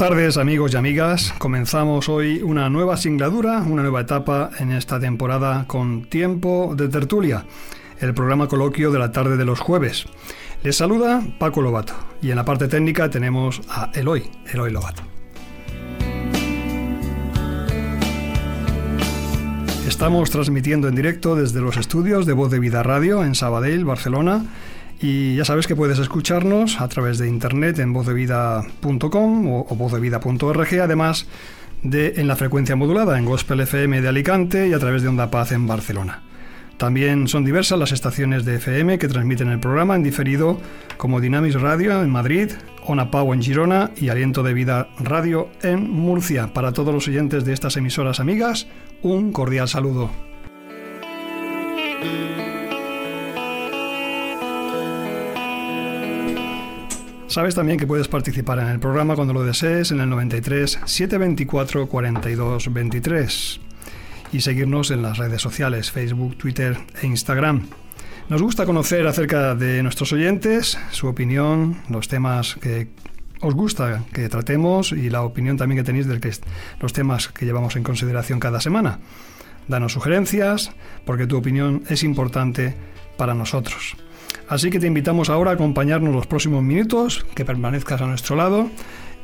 Tardes amigos y amigas. Comenzamos hoy una nueva singladura, una nueva etapa en esta temporada con Tiempo de Tertulia, el programa coloquio de la tarde de los jueves. Les saluda Paco Lobato y en la parte técnica tenemos a Eloy, Eloy Lobato. Estamos transmitiendo en directo desde los estudios de Voz de Vida Radio en Sabadell, Barcelona y ya sabes que puedes escucharnos a través de internet en vozdevida.com o, o vozdevida.org, además de en la frecuencia modulada en Gospel FM de Alicante y a través de Onda Paz en Barcelona. También son diversas las estaciones de FM que transmiten el programa en diferido, como Dynamis Radio en Madrid, Ona Pau en Girona y Aliento de Vida Radio en Murcia. Para todos los oyentes de estas emisoras amigas, un cordial saludo. Sabes también que puedes participar en el programa cuando lo desees en el 93 724 42 23 y seguirnos en las redes sociales Facebook, Twitter e Instagram. Nos gusta conocer acerca de nuestros oyentes, su opinión, los temas que os gusta que tratemos y la opinión también que tenéis de los temas que llevamos en consideración cada semana. Danos sugerencias porque tu opinión es importante para nosotros. Así que te invitamos ahora a acompañarnos los próximos minutos, que permanezcas a nuestro lado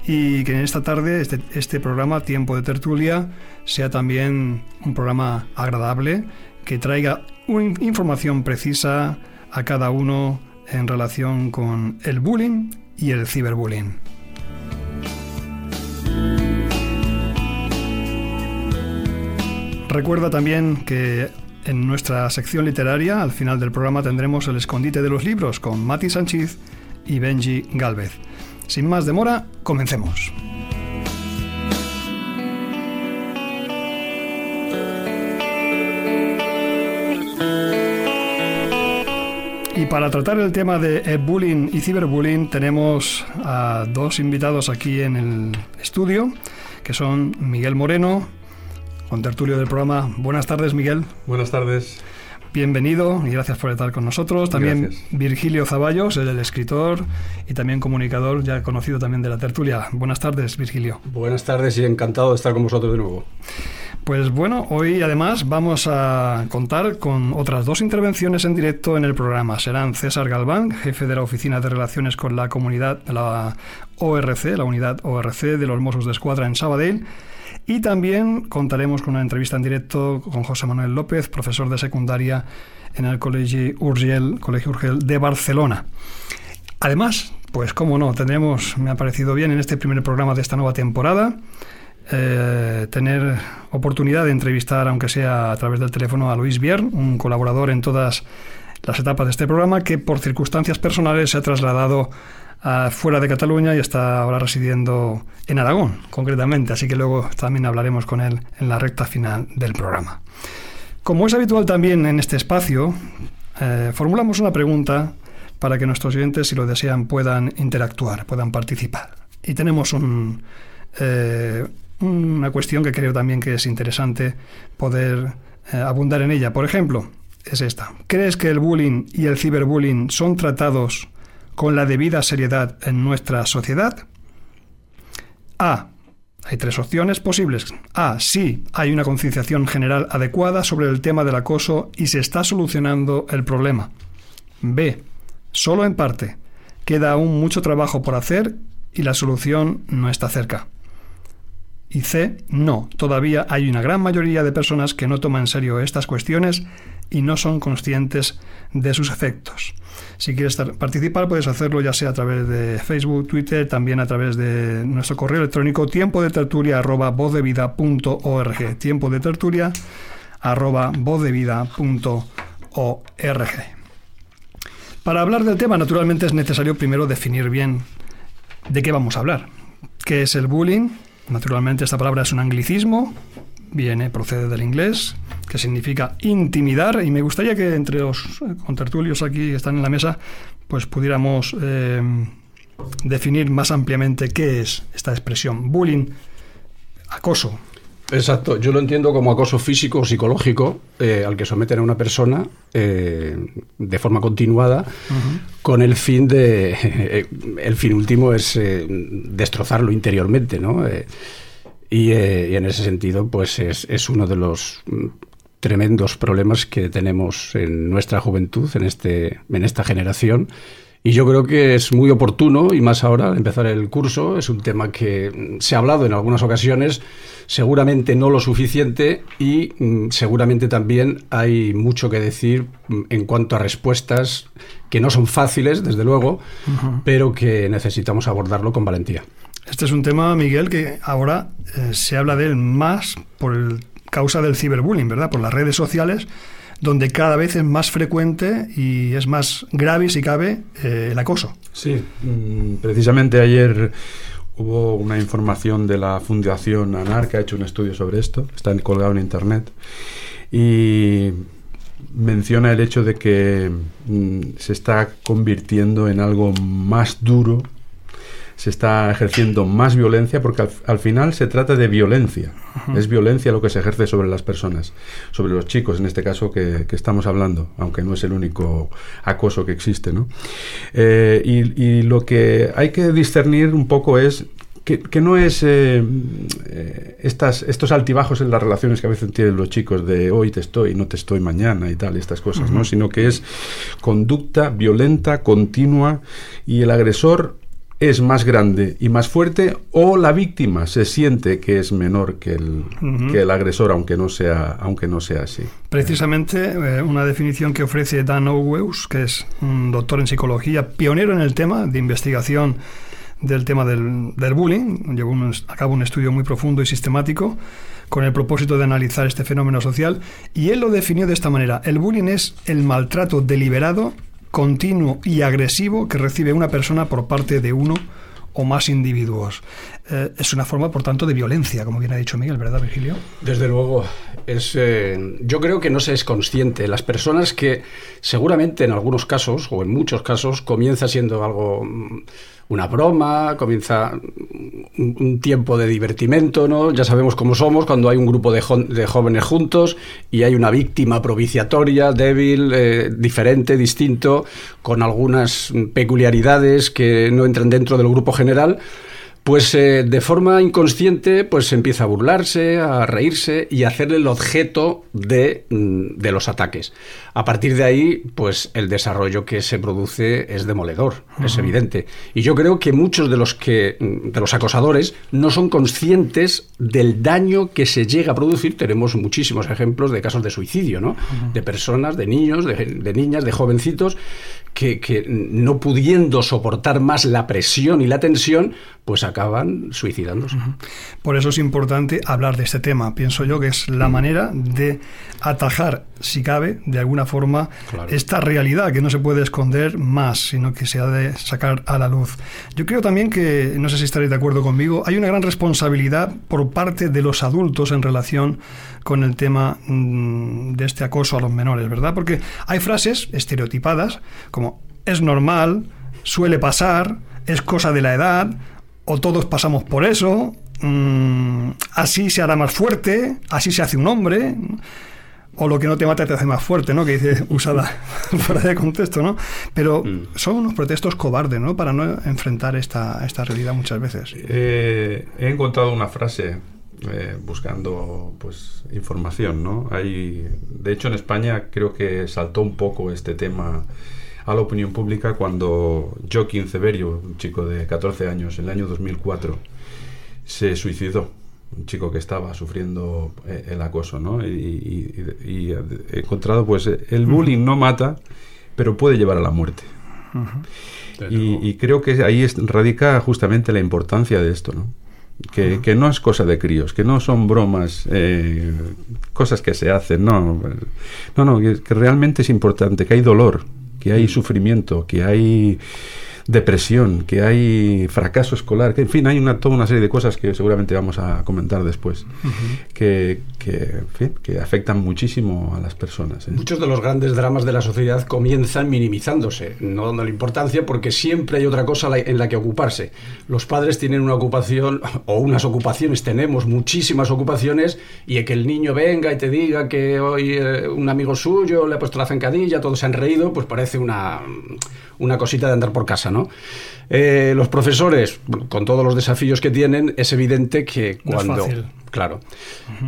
y que en esta tarde este, este, programa Tiempo de Tertulia sea también un programa agradable, que traiga una información precisa a cada uno en relación con el bullying y el ciberbullying. Recuerda también que en nuestra sección literaria, al final del programa, tendremos el escondite de los libros con Mati Sánchez y Benji Galvez. Sin más demora, comencemos. Y para tratar el tema de bullying y ciberbullying tenemos a dos invitados aquí en el estudio, que son Miguel Moreno con tertulio del programa. Buenas tardes, Miguel. Buenas tardes. Bienvenido y gracias por estar con nosotros. También Virgilio Zaballos, el, escritor y también comunicador, ya conocido también de la tertulia. Buenas tardes, Virgilio. Buenas tardes y encantado de estar con vosotros de nuevo. Pues bueno, hoy además vamos a contar con otras dos intervenciones en directo en el programa. Serán César Galván, jefe de la Oficina de Relaciones con la Comunidad, la ORC, la unidad ORC de los Mossos de Escuadra en Sabadell, y también contaremos con una entrevista en directo con José Manuel López, profesor de secundaria en el Colegio Urgel, Colegio Urgel de Barcelona. Además, pues cómo no, tendremos, me ha parecido bien en este primer programa de esta nueva temporada, eh, tener oportunidad de entrevistar, aunque sea a través del teléfono, a Luis Bier, un colaborador en todas las etapas de este programa, que por circunstancias personales se ha trasladado fuera de Cataluña y está ahora residiendo en Aragón, concretamente, así que luego también hablaremos con él en la recta final del programa. Como es habitual también en este espacio, eh, formulamos una pregunta para que nuestros oyentes, si lo desean, puedan interactuar, puedan participar. Y tenemos eh, una cuestión que creo también que es interesante poder eh, abundar en ella. Por ejemplo, es esta. ¿Crees que el bullying y el ciberbullying son tratados con la debida seriedad en nuestra sociedad? A. Hay tres opciones posibles. A. Sí, hay una concienciación general adecuada sobre el tema del acoso y se está solucionando el problema. B. Solo en parte. Queda aún mucho trabajo por hacer y la solución no está cerca. Y C. No, todavía hay una gran mayoría de personas que no toman en serio estas cuestiones y no son conscientes de sus efectos. Si quieres participar, puedes hacerlo ya sea a través de Facebook, Twitter, también a través de nuestro correo electrónico tiempo de tertulia arroba Tiempo de tertulia arroba vozdevida.org. Para hablar del tema, naturalmente es necesario primero definir bien de qué vamos a hablar. ¿Qué es el bullying? Naturalmente esta palabra es un anglicismo, viene, procede del inglés, que significa intimidar, y me gustaría que entre los contertulios aquí que están en la mesa, pues pudiéramos eh, definir más ampliamente qué es esta expresión. Bullying, acoso, Exacto, yo lo entiendo como acoso físico o psicológico eh, al que someten a una persona eh, de forma continuada con el fin de... el fin último es destrozarlo interiormente, ¿no? Y, y, en ese sentido, pues es, es uno de los tremendos problemas que tenemos en nuestra juventud, en, este, en esta generación. Y yo creo que es muy oportuno, y más ahora al empezar el curso, es un tema que se ha hablado en algunas ocasiones, seguramente no lo suficiente y mm, seguramente también hay mucho que decir mm, en cuanto a respuestas que no son fáciles, desde luego, pero que necesitamos abordarlo con valentía. Este es un tema, Miguel, que ahora eh, se habla de él más por el causa del ciberbullying, ¿verdad? Por las redes sociales, donde cada vez es más frecuente y es más grave, si cabe, eh, el acoso. Sí, mm, precisamente ayer hubo una información de la Fundación ANAR que ha hecho un estudio sobre esto, está colgado en Internet, y menciona el hecho de que mm, se está convirtiendo en algo más duro se está ejerciendo más violencia porque al, final se trata de violencia. Es violencia lo que se ejerce sobre las personas, sobre los chicos en este caso que, estamos hablando, aunque no es el único acoso que existe. ¿no? Eh, y, lo que hay que discernir un poco es que, no es eh, eh, estas, estos altibajos en las relaciones que a veces tienen los chicos de hoy te estoy, no te estoy mañana y tal, estas cosas, ¿no? Sino que es conducta violenta, continua y el agresor es más grande y más fuerte o la víctima se siente que es menor que el, que el agresor aunque no sea aunque no sea así. Precisamente eh, una definición que ofrece Dan Oweus que es un doctor en psicología pionero en el tema de investigación del tema del, del bullying llevó a cabo un estudio muy profundo y sistemático con el propósito de analizar este fenómeno social y él lo definió de esta manera el bullying es el maltrato deliberado continuo y agresivo que recibe una persona por parte de uno o más individuos. Eh, es una forma, por tanto, de violencia, como bien ha dicho Miguel, ¿verdad, Virgilio? Desde luego. Es, eh, yo creo que no se es consciente. Las personas que seguramente en algunos casos, o en muchos casos, comienza siendo algo mm, una broma, comienza un, tiempo de divertimento, ¿no? Ya sabemos cómo somos cuando hay un grupo de, jóvenes juntos y hay una víctima propiciatoria, débil, eh, diferente, distinto, con algunas peculiaridades que no entran dentro del grupo general pues eh, de forma inconsciente pues empieza a burlarse, a reírse y a hacerle el objeto de, mm, de, los ataques. A partir de ahí, pues el desarrollo que se produce es demoledor, es evidente. Y yo creo que muchos de los que mm, de los acosadores no son conscientes del daño que se llega a producir. Tenemos muchísimos ejemplos de casos de suicidio, ¿no? De personas, de niños, de, de niñas, de jovencitos que, no pudiendo soportar más la presión y la tensión, pues acaban suicidándose. Por eso es importante hablar de este tema. Pienso yo que es la manera de atajar, si cabe, de alguna forma, esta realidad que no se puede esconder más, sino que se ha de sacar a la luz. Yo creo también que, no sé si estaréis de acuerdo conmigo, hay una gran responsabilidad por parte de los adultos en relación con el tema mm, de este acoso a los menores, ¿verdad? Porque hay frases estereotipadas como es normal, suele pasar, es cosa de la edad, o todos pasamos por eso, mm, así se hará más fuerte, así se hace un hombre, o lo que no te mata te hace más fuerte, ¿no? Que dice usada fuera de contexto, ¿no? Pero mm. son unos pretextos cobardes, ¿no? Para no enfrentar esta, esta realidad muchas veces. Eh, he encontrado una frase eh, buscando pues información, ¿no? Hay, de hecho, en España creo que saltó un poco este tema a la opinión pública cuando Joaquín Severio, un chico de 14 años, en el año 2004, se suicidó. Un chico que estaba sufriendo eh, el acoso, ¿no? Y, he encontrado, pues, el bullying no mata, pero puede llevar a la muerte. y, creo que ahí radica justamente la importancia de esto, ¿no? Que, no es cosa de críos, que no son bromas, eh, cosas que se hacen, no, no, no, que realmente es importante, que hay dolor, que hay sufrimiento, que hay depresión, que hay fracaso escolar, que en fin, hay una, toda una serie de cosas que seguramente vamos a comentar después, que, que, afectan muchísimo a las personas. ¿eh? Muchos de los grandes dramas de la sociedad comienzan minimizándose, no dando la importancia, porque siempre hay otra cosa en la que ocuparse. Los padres tienen una ocupación, o unas ocupaciones, tenemos muchísimas ocupaciones, y que el niño venga y te diga que hoy eh, un amigo suyo le ha puesto la zancadilla, todos se han reído, pues parece una una cosita de andar por casa, ¿no? Eh, los profesores, con todos los desafíos que tienen, es evidente que cuando... claro.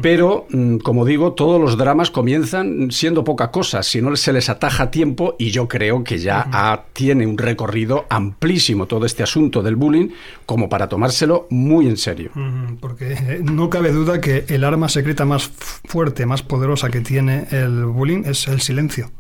Pero, mm, como digo, todos los dramas comienzan siendo poca cosa, si no se les ataja tiempo, y yo creo que ya tiene un recorrido amplísimo todo este asunto del bullying, como para tomárselo muy en serio. Porque eh, no cabe duda que el arma secreta más fuerte, más poderosa que tiene el bullying es el silencio.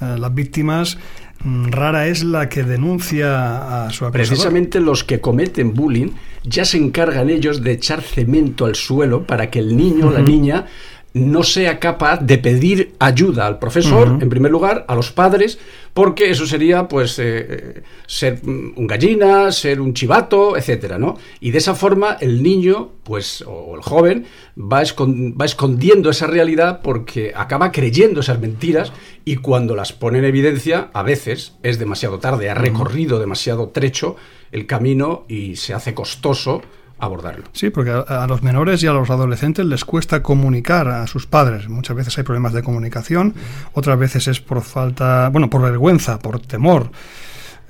Eh, las víctimas Mm, rara es la que denuncia a su acosador. Precisamente los que cometen bullying ya se encargan ellos de echar cemento al suelo para que el niño o la niña no sea capaz de pedir ayuda al profesor, en primer lugar, a los padres, porque eso sería, pues, eh, eh, ser un gallina, ser un chivato, etcétera, ¿no? Y de esa forma el niño, pues, o el joven, va, va escondiendo esa realidad porque acaba creyendo esas mentiras y cuando las pone en evidencia, a veces es demasiado tarde, ha recorrido demasiado trecho el camino y se hace costoso abordarlo. Sí, porque a, los menores y a los adolescentes les cuesta comunicar a sus padres. Muchas veces hay problemas de comunicación, otras veces es por falta, bueno, por vergüenza, por temor.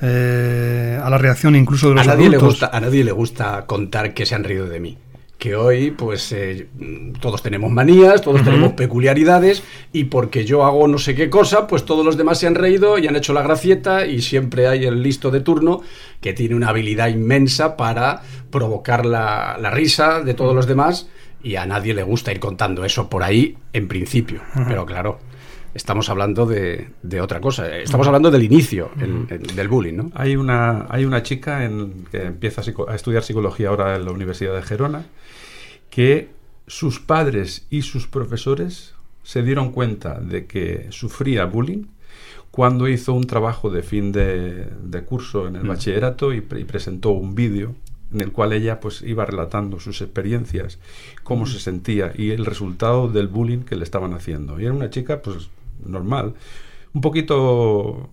Eh, a la reacción incluso de los a nadie adultos. Le gusta, a nadie le gusta contar que se han reído de mí que hoy pues eh, todos tenemos manías, todos tenemos peculiaridades y porque yo hago no sé qué cosa, pues todos los demás se han reído y han hecho la gracieta y siempre hay el listo de turno que tiene una habilidad inmensa para provocar la, risa de todos los demás y a nadie le gusta ir contando eso por ahí en principio, pero claro. Estamos hablando de, otra cosa. Estamos hablando del inicio del bullying, ¿no? Hay una, hay una chica en, que empieza a estudiar psicología ahora en la Universidad de Gerona que sus padres y sus profesores se dieron cuenta de que sufría bullying cuando hizo un trabajo de fin de, curso en el mm. bachillerato y, presentó un vídeo en el cual ella pues iba relatando sus experiencias, cómo se sentía y el resultado del bullying que le estaban haciendo. Y era una chica pues normal, un poquito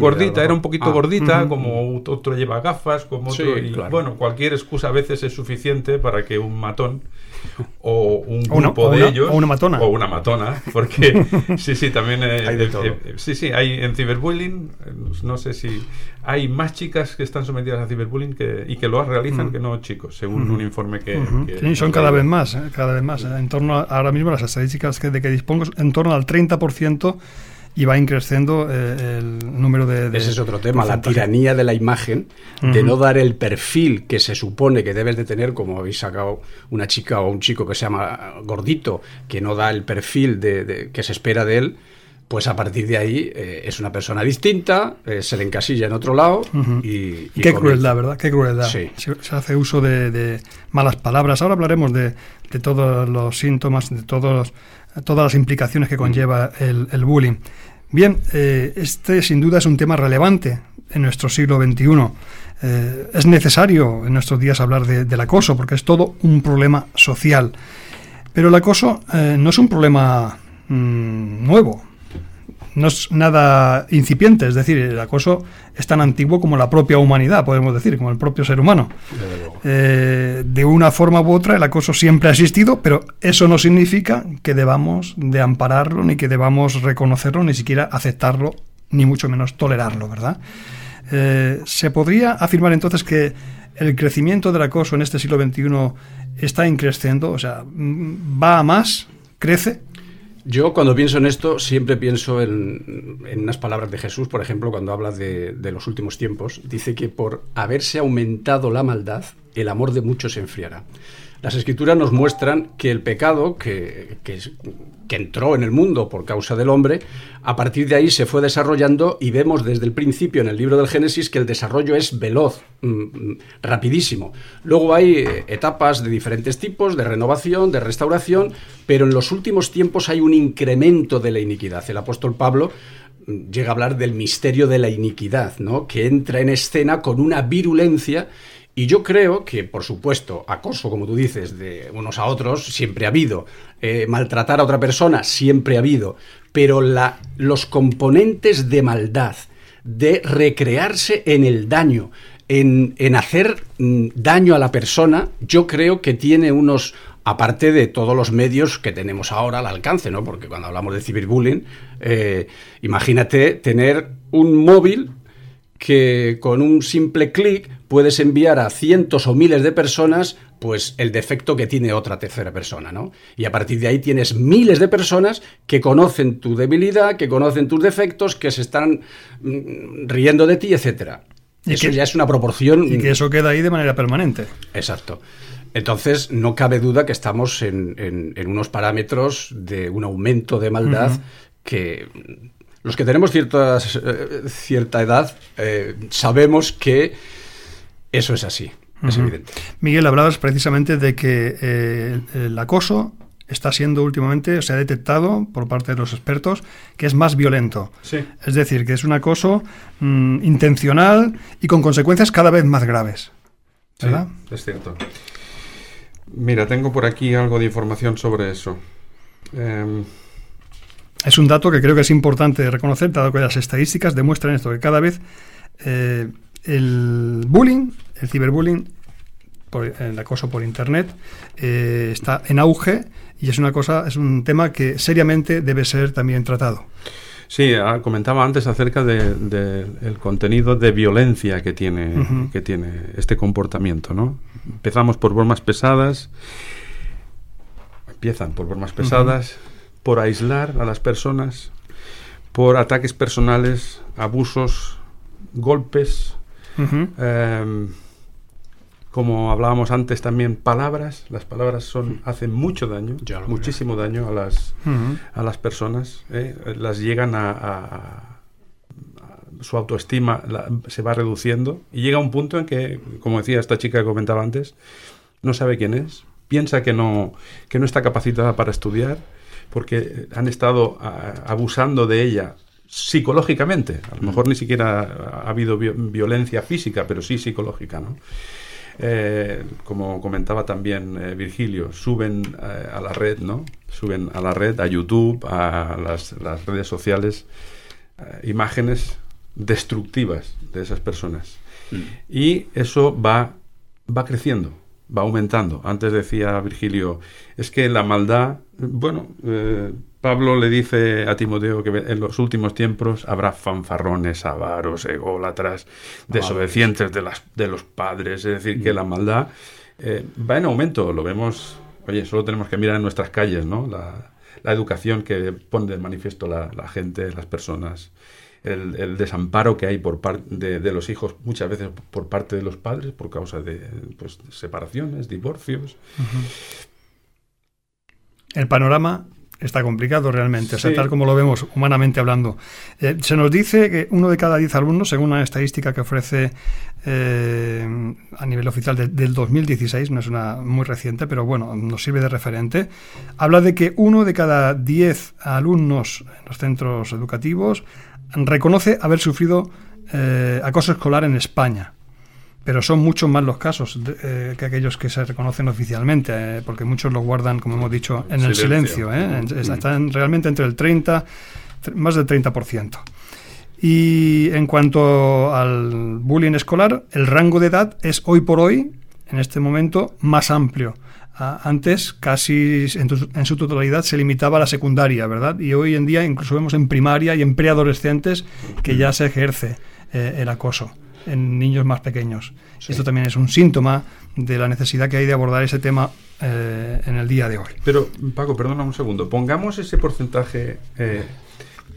Gordita, era un poquito ah. gordita, como otro lleva gafas, como otro. y, Bueno, cualquier excusa a veces es suficiente para que un matón o un grupo de ellos. O una matona. O una matona, porque sí, sí, también. Eh, hay de todo. Eh, sí, sí, hay en ciberbullying, eh, no sé si. Hay más chicas que están sometidas a ciberbullying que, y que lo realizan que no chicos, según un informe que. sí, son cada vez más, cada vez más. En torno a, ahora mismo las estadísticas que, de que dispongo, en torno al 30% y va increciendo eh, el número de, Ese es otro tema, la tiranía de la imagen, de no dar el perfil que se supone que debes de tener, como habéis sacado una chica o un chico que se llama gordito, que no da el perfil de, que se espera de él, pues a partir de ahí eh, es una persona distinta, eh, se le encasilla en otro lado y, Qué crueldad, ¿verdad? Qué crueldad. Se, hace uso de, malas palabras. Ahora hablaremos de, de todos los síntomas, de todos todas las implicaciones que conlleva el, bullying. Bien, eh, este sin duda es un tema relevante en nuestro siglo XXI. Eh, es necesario en nuestros días hablar del acoso porque es todo un problema social. Pero el acoso eh, no es un problema mm, nuevo no es nada incipiente, es decir, el acoso es tan antiguo como la propia humanidad, podemos decir, como el propio ser humano. Eh, de una forma u otra, el acoso siempre ha existido, pero eso no significa que debamos de ampararlo, ni que debamos reconocerlo, ni siquiera aceptarlo, ni mucho menos tolerarlo, ¿verdad? Eh, ¿Se podría afirmar entonces que el crecimiento del acoso en este siglo XXI está increciendo? O sea, ¿va a más? ¿Crece? Yo cuando pienso en esto siempre pienso en, unas palabras de Jesús, por ejemplo, cuando habla de, los últimos tiempos, dice que por haberse aumentado la maldad, el amor de muchos se enfriará. Las escrituras nos muestran que el pecado que, que, entró en el mundo por causa del hombre, a partir de ahí se fue desarrollando y vemos desde el principio en el libro del Génesis que el desarrollo es veloz, mm, mm, rapidísimo. Luego hay eh, etapas de diferentes tipos, de renovación, de restauración, pero en los últimos tiempos hay un incremento de la iniquidad. El apóstol Pablo mm, llega a hablar del misterio de la iniquidad, ¿no? que entra en escena con una virulencia y yo creo que, por supuesto, acoso, como tú dices, de unos a otros, siempre ha habido. Eh, maltratar a otra persona, siempre ha habido. Pero los componentes de maldad, de recrearse en el daño, en, en hacer mm, daño a la persona, yo creo que tiene unos, aparte de todos los medios que tenemos ahora al alcance, ¿no? Porque cuando hablamos de ciberbullying, eh, imagínate tener un móvil que con un simple clic puedes enviar a cientos o miles de personas pues el defecto que tiene otra tercera persona, ¿no? Y a partir de ahí tienes miles de personas que conocen tu debilidad, que conocen tus defectos, que se están mm, riendo de ti, etcétera. eso ya es una proporción. Y que eso queda ahí de manera permanente. Exacto. Entonces, no cabe duda que estamos en, unos parámetros de un aumento de maldad que los que tenemos cierta, eh, cierta edad eh, sabemos que eso es así, es evidente. Miguel, hablabas precisamente de que eh, el acoso está siendo últimamente, se ha detectado por parte de los expertos, que es más violento. Es decir, que es un acoso mm, intencional y con consecuencias cada vez más graves. ¿verdad? es cierto. Mira, tengo por aquí algo de información sobre eso. Em, es un dato que creo que es importante reconocer, dado que las estadísticas demuestran esto, que cada vez eh, el bullying, el ciberbullying, el acoso por internet, eh, está en auge y es una cosa, es un tema que seriamente debe ser también tratado. Sí, ah, comentaba antes acerca del de, contenido de violencia que tiene, que tiene este comportamiento, ¿no? Empezamos por bromas pesadas, empiezan por bromas pesadas, por aislar a las personas, por ataques personales, abusos, golpes, em, como hablábamos antes también, palabras. Las palabras son hacen mucho daño, muchísimo daño a las, a las personas. ¿eh? Las llegan a, su autoestima se va reduciendo y llega un punto en que, como decía esta chica que comentaba antes, no sabe quién es, piensa que no, que no está capacitada para estudiar porque han estado abusando de ella psicológicamente. A lo mejor ni siquiera ha habido violencia física, pero sí psicológica, ¿no? Eh, como comentaba también eh, Virgilio, suben eh, a la red, ¿no? Suben a la red, a YouTube, a las, redes sociales, imágenes destructivas de esas personas. Mm. Y eso va, va creciendo va aumentando. Antes decía Virgilio, es que la maldad, bueno, eh, Pablo le dice a Timoteo que en los últimos tiempos habrá fanfarrones, avaros, ególatras, desobedientes de, las, de los padres, es decir, que mm. la maldad eh, va en aumento, lo vemos, oye, solo tenemos que mirar en nuestras calles, ¿no? La, educación que pone de manifiesto la, la gente, las personas el, desamparo que hay por parte de, los hijos, muchas veces por parte de los padres, por causa de pues, separaciones, divorcios. El panorama está complicado realmente, o sea, tal como lo vemos humanamente hablando. Eh, se nos dice que uno de cada diez alumnos, según una estadística que ofrece eh, a nivel oficial del 2016, no es una muy reciente, pero bueno, nos sirve de referente, habla de que uno de cada diez alumnos en los centros educativos reconoce haber sufrido eh, acoso escolar en España. Pero son muchos más los casos eh, que aquellos que se reconocen oficialmente, eh, porque muchos los guardan, como hemos dicho, en el silencio. Mm. Están realmente entre el 30, más del 30%. Y en cuanto al bullying escolar, el rango de edad es hoy por hoy, en este momento, más amplio antes casi en, su totalidad se limitaba a la secundaria, ¿verdad? Y hoy en día incluso vemos en primaria y en preadolescentes que ya se ejerce eh, el acoso en niños más pequeños. Esto también es un síntoma de la necesidad que hay de abordar ese tema eh, en el día de hoy. Pero, Paco, perdona un segundo. Pongamos ese porcentaje eh,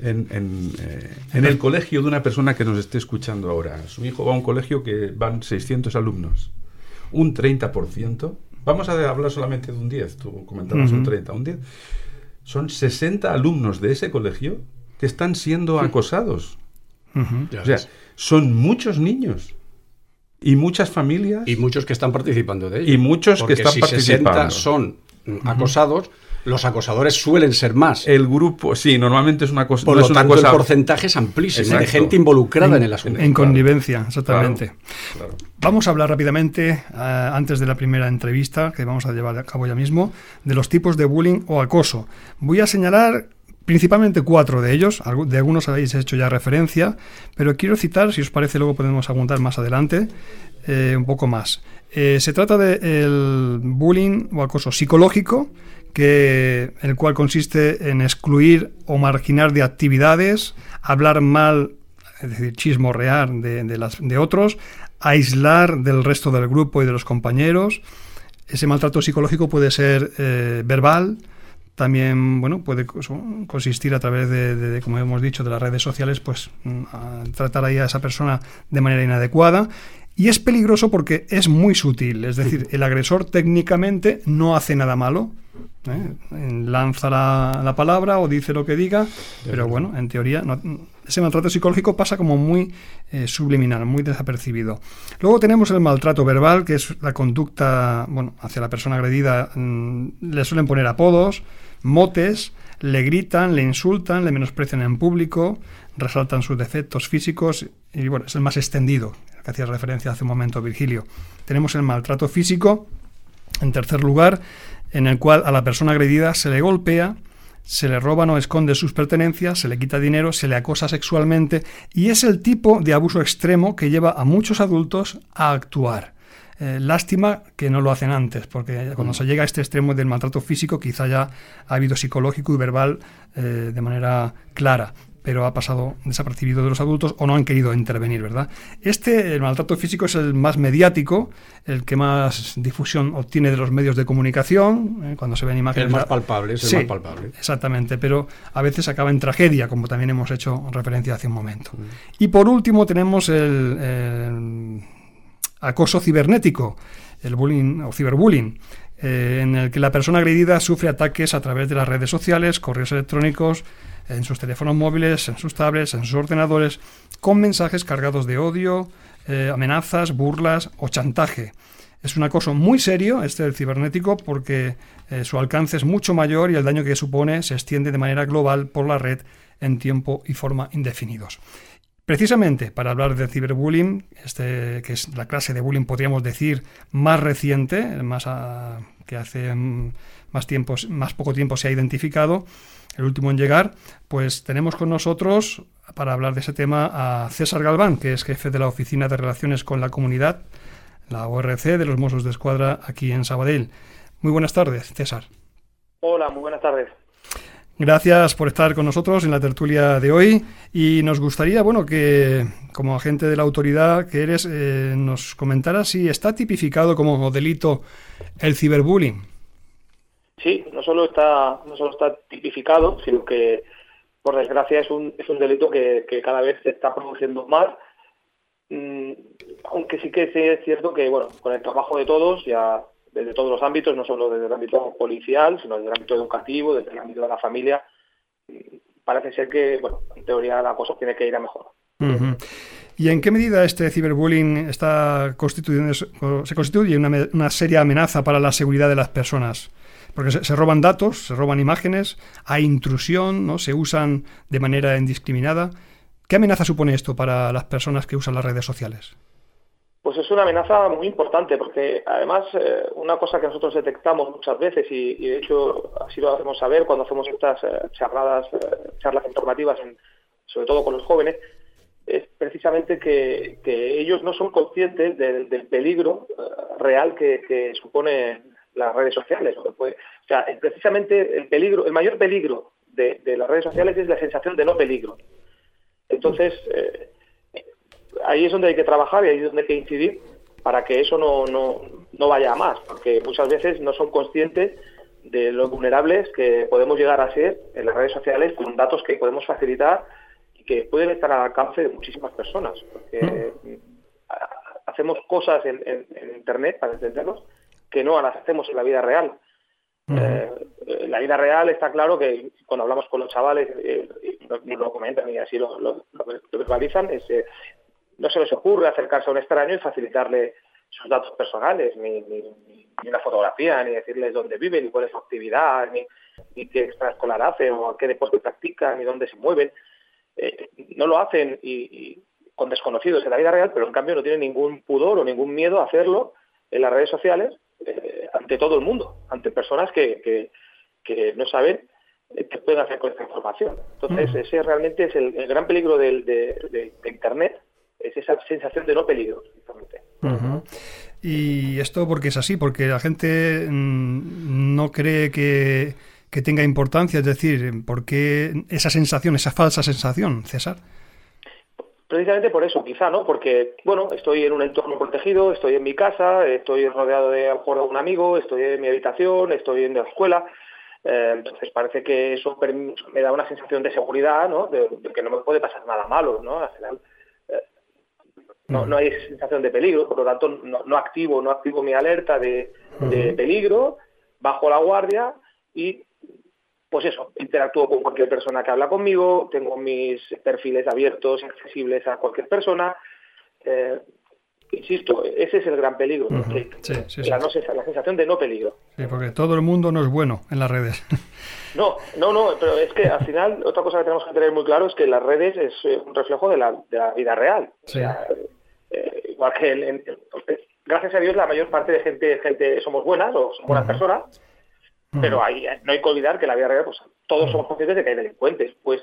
en, en, el colegio de una persona que nos esté escuchando ahora. Su hijo va a un colegio que van 600 alumnos. Un 30% vamos a hablar solamente de un 10, tú comentabas un 30, un 10. Son 60 alumnos de ese colegio que están siendo acosados. O sea, son muchos niños y muchas familias. Y muchos que están participando de ello. Y muchos que están si participando. 60 son acosados, los acosadores suelen ser más. El grupo, sí, normalmente es una cosa. Por no lo es una tanto, cosa... el porcentaje es amplísimo, Exacto. de gente involucrada en, En- el asunto. En connivencia, exactamente. Claro, claro. Vamos a hablar rápidamente, eh, antes de la primera entrevista, que vamos a llevar a cabo ya mismo, de los tipos de bullying o acoso. Voy a señalar principalmente cuatro de ellos, de algunos habéis hecho ya referencia, pero quiero citar, si os parece, luego podemos apuntar más adelante, eh, un poco más. Eh, se trata del bullying o acoso psicológico, que, el cual consiste en excluir o marginar de actividades, hablar mal es decir, chismorrear de, de, las, de otros, aislar del resto del grupo y de los compañeros. Ese maltrato psicológico puede ser eh, verbal, también bueno, puede consistir a través de, como hemos dicho, de las redes sociales, pues mm, tratar ahí a esa persona de manera inadecuada. Y es peligroso porque es muy sutil, es decir, el agresor técnicamente no hace nada malo, ¿eh? lanza la, la palabra o dice lo que diga, pero bueno, en teoría no- ese maltrato psicológico pasa como muy eh, subliminal, muy desapercibido. Luego tenemos el maltrato verbal, que es la conducta bueno, hacia la persona agredida, mm, le suelen poner apodos, motes, le gritan, le insultan, le menosprecian en público, resaltan sus defectos físicos y bueno, es el más extendido, que hacía referencia hace un momento Virgilio. Tenemos el maltrato físico, en tercer lugar, en el cual a la persona agredida se le golpea, se le roban o esconde sus pertenencias, se le quita dinero, se le acosa sexualmente y es el tipo de abuso extremo que lleva a muchos adultos a actuar. Eh, lástima que no lo hacen antes, porque cuando se llega a este extremo del maltrato físico, quizá ya ha habido psicológico y verbal eh, de manera clara, pero ha pasado desapercibido de los adultos o no han querido intervenir, ¿verdad? Este, el maltrato físico, es el más mediático, el que más difusión obtiene de los medios de comunicación, eh, cuando se ven imágenes. El más palpable, es el Sí, más palpable. Exactamente, pero a veces acaba en tragedia, como también hemos hecho referencia hace un momento. Y por último tenemos el, el acoso cibernético, el bullying o ciberbullying, eh, en el que la persona agredida sufre ataques a través de las redes sociales, correos electrónicos, en sus teléfonos móviles, en sus tablets, en sus ordenadores, con mensajes cargados de odio, eh, amenazas, burlas o chantaje. Es un acoso muy serio, este del cibernético, porque eh, su alcance es mucho mayor y el daño que supone se extiende de manera global por la red en tiempo y forma indefinidos. Precisamente para hablar del ciberbullying, este, que es la clase de bullying, podríamos decir, más reciente, más que hace mm, más, más poco tiempo se ha identificado, el último en llegar, pues tenemos con nosotros, para hablar de ese tema, a César Galván, que es jefe de la Oficina de Relaciones con la Comunidad, la ORC de los Mossos de Escuadra aquí en Sabadell. Muy buenas tardes, César. Hola, muy buenas tardes. Gracias por estar con nosotros en la tertulia de hoy y nos gustaría, bueno, que como agente de la autoridad que eres, eh, nos comentaras si está tipificado como delito el ciberbullying. Sí, no solo está, no solo está tipificado, sino que por desgracia es un, es un delito que, cada vez se está produciendo más. Mm, aunque sí que es cierto que, bueno, con el trabajo de todos, ya desde todos los ámbitos, no solo desde el ámbito policial, sino desde el ámbito educativo, desde el ámbito de la familia, mm, parece ser que, bueno, en teoría la cosa tiene que ir a mejor. ¿Y en qué medida este ciberbullying está constituyendo, se constituye una, una seria amenaza para la seguridad de las personas? Porque se, se roban datos, se roban imágenes, hay intrusión, ¿no? se usan de manera indiscriminada. ¿Qué amenaza supone esto para las personas que usan las redes sociales? Pues es una amenaza muy importante porque además eh, una cosa que nosotros detectamos muchas veces y, de hecho así lo hacemos saber cuando hacemos estas eh, charladas, eh, charlas informativas, en- sobre todo con los jóvenes, es precisamente que, ellos no son conscientes del, peligro real que supone las redes sociales. O, que puede- o sea, precisamente el peligro, el mayor peligro de, de las redes sociales es la sensación de no peligro. Entonces, eh, ahí es donde hay que trabajar y ahí es donde hay que incidir para que eso no, no, no vaya a más, porque muchas veces no son conscientes de lo vulnerables que podemos llegar a ser en las redes sociales con datos que podemos facilitar y que pueden estar al alcance de muchísimas personas, porque mm, hacemos cosas en, en- en Internet, para entendernos, que no las hacemos en la vida real. Eh, en la vida real está claro que cuando hablamos con los chavales, eh, lo, comentan y así lo, lo, verbalizan, es, no se les ocurre acercarse a un extraño y facilitarle sus datos personales, ni, ni, una fotografía, ni decirles dónde vive, ni cuál es su actividad, ni, ni qué extraescolar hace, o qué deporte practica, ni dónde se mueven. Eh, no lo hacen y, con desconocidos en la vida real, pero en cambio no tienen ningún pudor o ningún miedo a hacerlo en las redes sociales eh, ante todo el mundo, ante personas que, que, no saben eh, qué pueden hacer con esta información. Entonces, ese realmente es el, gran peligro de, de, Internet, es esa sensación de no peligro. Y esto porque es así, porque la gente mm, no cree que, que tenga importancia, es decir, ¿por qué esa sensación, esa falsa sensación, César? Precisamente por eso, quizá, ¿no? Porque, bueno, estoy en un entorno protegido, estoy en mi casa, estoy rodeado de, a de un amigo, estoy en mi habitación, estoy en la escuela. Eh, entonces parece que eso me da una sensación de seguridad, ¿no? De, que no me puede pasar nada malo, ¿no? Al final, eh, no, no, hay sensación de peligro, por lo tanto no, activo, no activo mi alerta de, de peligro, bajo la guardia y pues eso, interactúo con cualquier persona que habla conmigo, tengo mis perfiles abiertos, accesibles a cualquier persona. Eh, insisto, ese es el gran peligro, la, sensación de no peligro. Sí, porque todo el mundo no es bueno en las redes. No, no, no, pero es que al final otra cosa que tenemos que tener muy claro es que las redes es eh, un reflejo de la, vida real. Eh, igual que gracias a Dios la mayor parte de gente, gente somos buenas o somos buenas personas, pero hay, no hay que olvidar que la vida real, pues todos somos conscientes de que hay delincuentes. Pues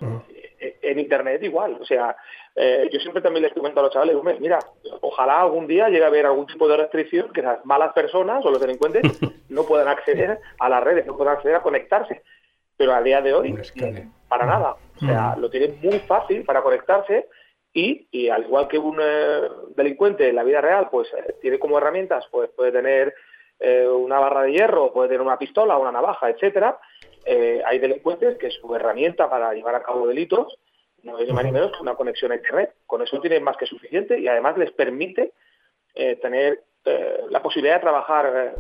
eh, en Internet igual. O sea, eh, yo siempre también les comento a los chavales, mira, ojalá algún día llegue a haber algún tipo de restricción que las malas personas o los delincuentes no puedan acceder a las redes, no puedan acceder a conectarse. Pero a día de hoy, para nada. O sea, lo tienen muy fácil para conectarse y, y al igual que un eh, delincuente en la vida real, pues tiene como herramientas, pues puede tener eh, una barra de hierro, puede tener una pistola, una navaja, etcétera. Eh, hay delincuentes que su herramienta para llevar a cabo delitos no es más ni menos que una conexión a Internet. Con eso tienen más que suficiente y además les permite eh, tener la posibilidad de trabajar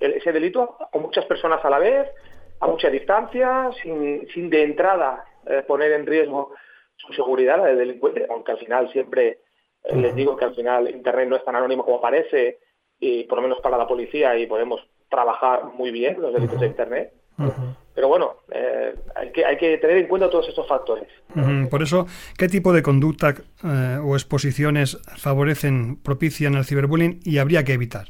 ese delito con muchas personas a la vez, a mucha distancia, sin, sin de entrada poner en riesgo su seguridad, la del delincuente, aunque al final siempre les digo que al final Internet no es tan anónimo como parece y por lo menos para la policía y podemos trabajar muy bien los delitos de Internet. Pero bueno, eh, hay, que, hay que tener en cuenta todos estos factores. Por eso, ¿qué tipo de conducta eh, o exposiciones favorecen, propician el ciberbullying y habría que evitar?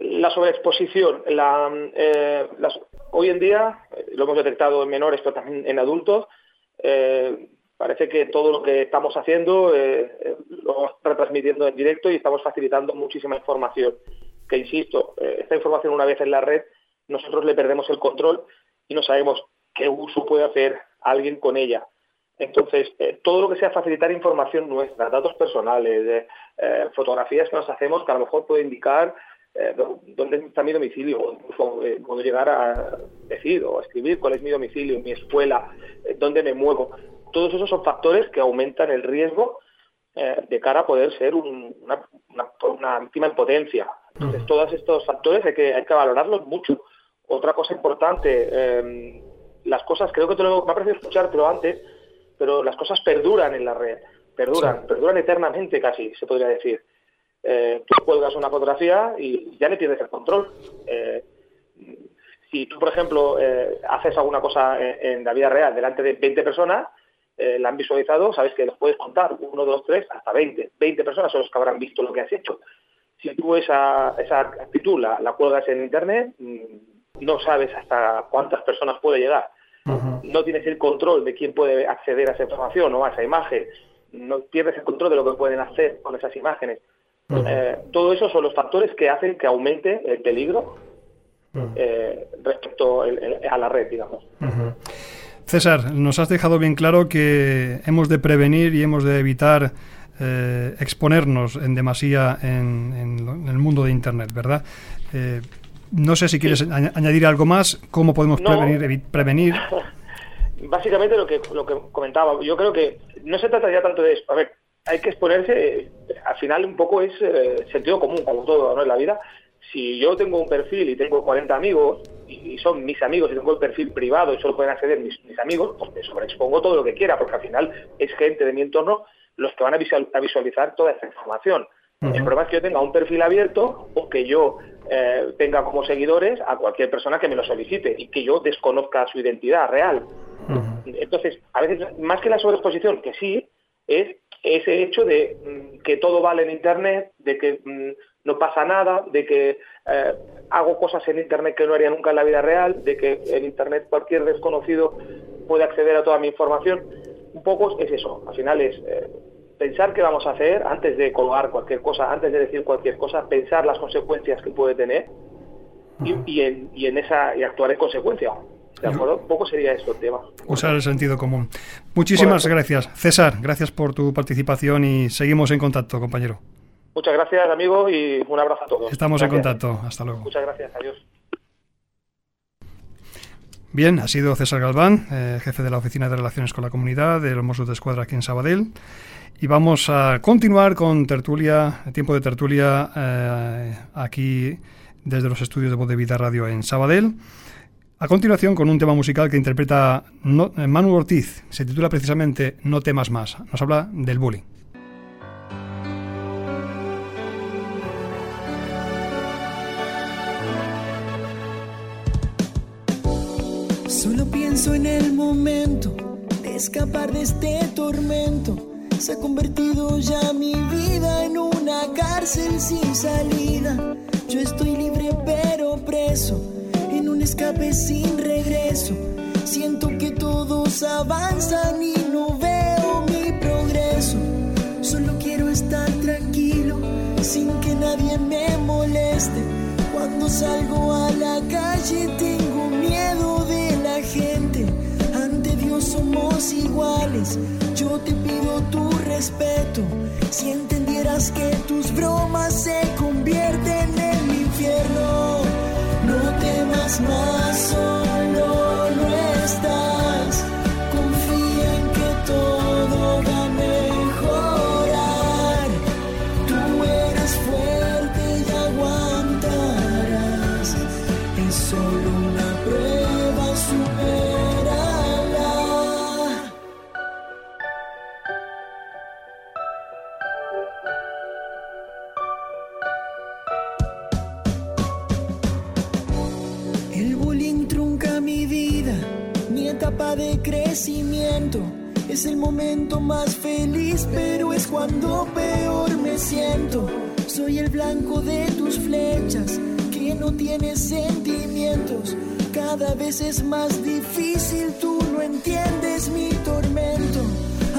La sobreexposición. La, eh, hoy en día, lo hemos detectado en menores, pero también en adultos, Parece que todo lo que estamos haciendo eh, eh, lo vamos retransmitiendo en directo y estamos facilitando muchísima información. Que insisto, eh, esta información una vez en la red, nosotros le perdemos el control y no sabemos qué uso puede hacer alguien con ella. Entonces, todo lo que sea facilitar información nuestra, datos personales, fotografías que nos hacemos que a lo mejor puede indicar dónde está mi domicilio, o incluso puedo llegar a decir o escribir cuál es mi domicilio, mi escuela, dónde me muevo todos esos son factores que aumentan el riesgo eh, de cara a poder ser una, una, víctima en potencia. Entonces, todos estos factores hay que, hay que valorarlos mucho. Otra cosa importante, em, las cosas, creo que te lo, me ha parecido escuchártelo antes, pero las cosas perduran en la red, perduran, perduran eternamente casi, se podría decir. Eh, tú cuelgas una fotografía y ya le pierdes el control. Eh, si tú, por ejemplo, haces alguna cosa en, la vida real delante de 20 personas, eh, la han visualizado, sabes que los puedes contar, uno, dos, tres, hasta 20. 20 personas son los que habrán visto lo que has hecho. Si tú esa, esa actitud la, la cuelgas en Internet, mm, no sabes hasta cuántas personas puede llegar. No tienes el control de quién puede acceder a esa información o a esa imagen. No pierdes el control de lo que pueden hacer con esas imágenes. Eh, todo eso son los factores que hacen que aumente el peligro eh, respecto a la red, digamos. César, nos has dejado bien claro que hemos de prevenir y hemos de evitar eh, exponernos en demasía en, el mundo de Internet, ¿verdad? Eh, no sé si quieres añadir algo más, cómo podemos prevenir, prevenir. Básicamente lo que, lo que comentaba, yo creo que no se trata ya tanto de eso. A ver, hay que exponerse, al final un poco es eh, sentido común, como todo ¿no? en la vida. Si yo tengo un perfil y tengo 40 amigos y, son mis amigos y tengo el perfil privado y solo pueden acceder mis, mis amigos, pues me sobreexpongo todo lo que quiera, porque al final es gente de mi entorno los que van a, visualizar toda esta información. El problema es que yo tenga un perfil abierto o que yo eh, tenga como seguidores a cualquier persona que me lo solicite y que yo desconozca su identidad real. Entonces, a veces, más que la sobreexposición, que sí, es ese hecho de mm, que todo vale en Internet, de que mm, no pasa nada, de que eh, hago cosas en Internet que no haría nunca en la vida real, de que en Internet cualquier desconocido puede acceder a toda mi información. Un poco es eso, al final es eh, pensar qué vamos a hacer antes de colgar cualquier cosa, antes de decir cualquier cosa, pensar las consecuencias que puede tener y, en, y en esa y actuar en consecuencia. ¿De acuerdo? Un poco sería esto el tema. Usar el sentido común. Muchísimas gracias. César, gracias por tu participación y seguimos en contacto, compañero. Muchas gracias, amigo, y un abrazo a todos. Estamos en contacto. Hasta luego. Muchas gracias. Adiós. Bien, ha sido César Galván, eh, jefe de la Oficina de Relaciones con la Comunidad de los Mossos de Escuadra aquí en Sabadell. Y vamos a continuar con tertulia, tiempo de tertulia eh, aquí desde los estudios de Voz de Vida Radio en Sabadell. A continuación con un tema musical que interpreta eh, Manu Ortiz, se titula precisamente No temas más, nos habla del bullying. Solo pienso en el momento de escapar de este tormento. Se ha convertido ya mi vida en una cárcel sin salida. Yo estoy libre pero preso en un escape sin regreso. Siento que todos avanzan y no veo mi progreso. Solo quiero estar tranquilo sin que nadie me moleste. Cuando salgo a la calle tengo miedo de gente, ante Dios somos iguales. Yo te pido tu respeto. Si entendieras que tus bromas se convierten en mi infierno, no temas más, solo no estás. Es el momento más feliz, pero es cuando peor me siento. Soy el blanco de tus flechas, que no tienes sentimientos cada vez es más difícil, tú no entiendes mi tormento.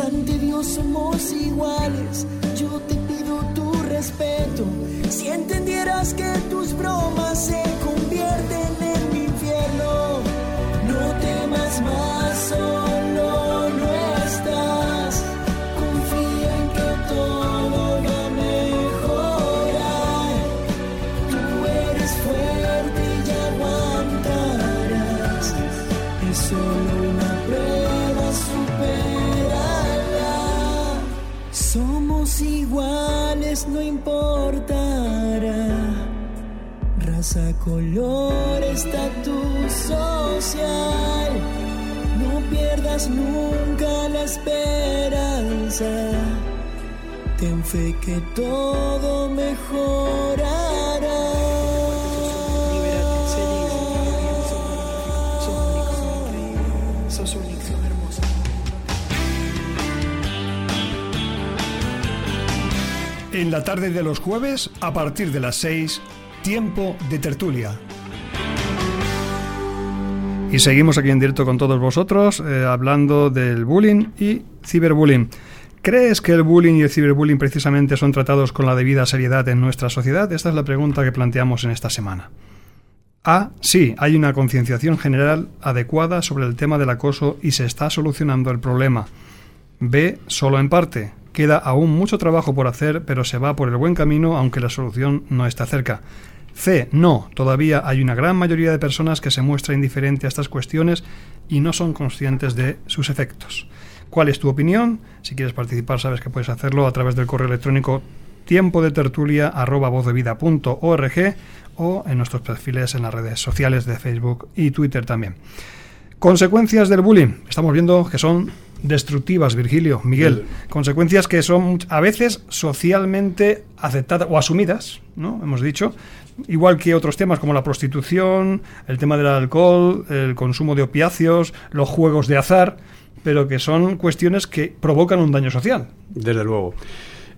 Ante Dios somos iguales, yo te pido tu respeto. Si entendieras que tus bromas color, estatus social. No pierdas nunca la esperanza. Ten fe que todo mejorará. Sos sos hermoso. En la tarde de los jueves, a partir de las 6, tiempo de tertulia. Y seguimos aquí en directo con todos vosotros, eh, hablando del bullying y ciberbullying. ¿Crees que el bullying y el ciberbullying precisamente son tratados con la debida seriedad en nuestra sociedad? Esta es la pregunta que planteamos en esta semana. A. Sí, hay una concienciación general adecuada sobre el tema del acoso y se está solucionando el problema. B. Solo en parte. Queda aún mucho trabajo por hacer, pero se va por el buen camino aunque la solución no está cerca. C. No, todavía hay una gran mayoría de personas que se muestra indiferente a estas cuestiones y no son conscientes de sus efectos. ¿Cuál es tu opinión? Si quieres participar sabes que puedes hacerlo a través del correo electrónico tiempo de tertulia o en nuestros perfiles en las redes sociales de Facebook y Twitter también. Consecuencias del bullying. Estamos viendo que son destructivas, Virgilio, Miguel. Consecuencias que son a veces socialmente aceptadas o asumidas, ¿no? Hemos dicho. Igual que otros temas como la prostitución, el tema del alcohol, el consumo de opiáceos, los juegos de azar, pero que son cuestiones que provocan un daño social. Desde luego.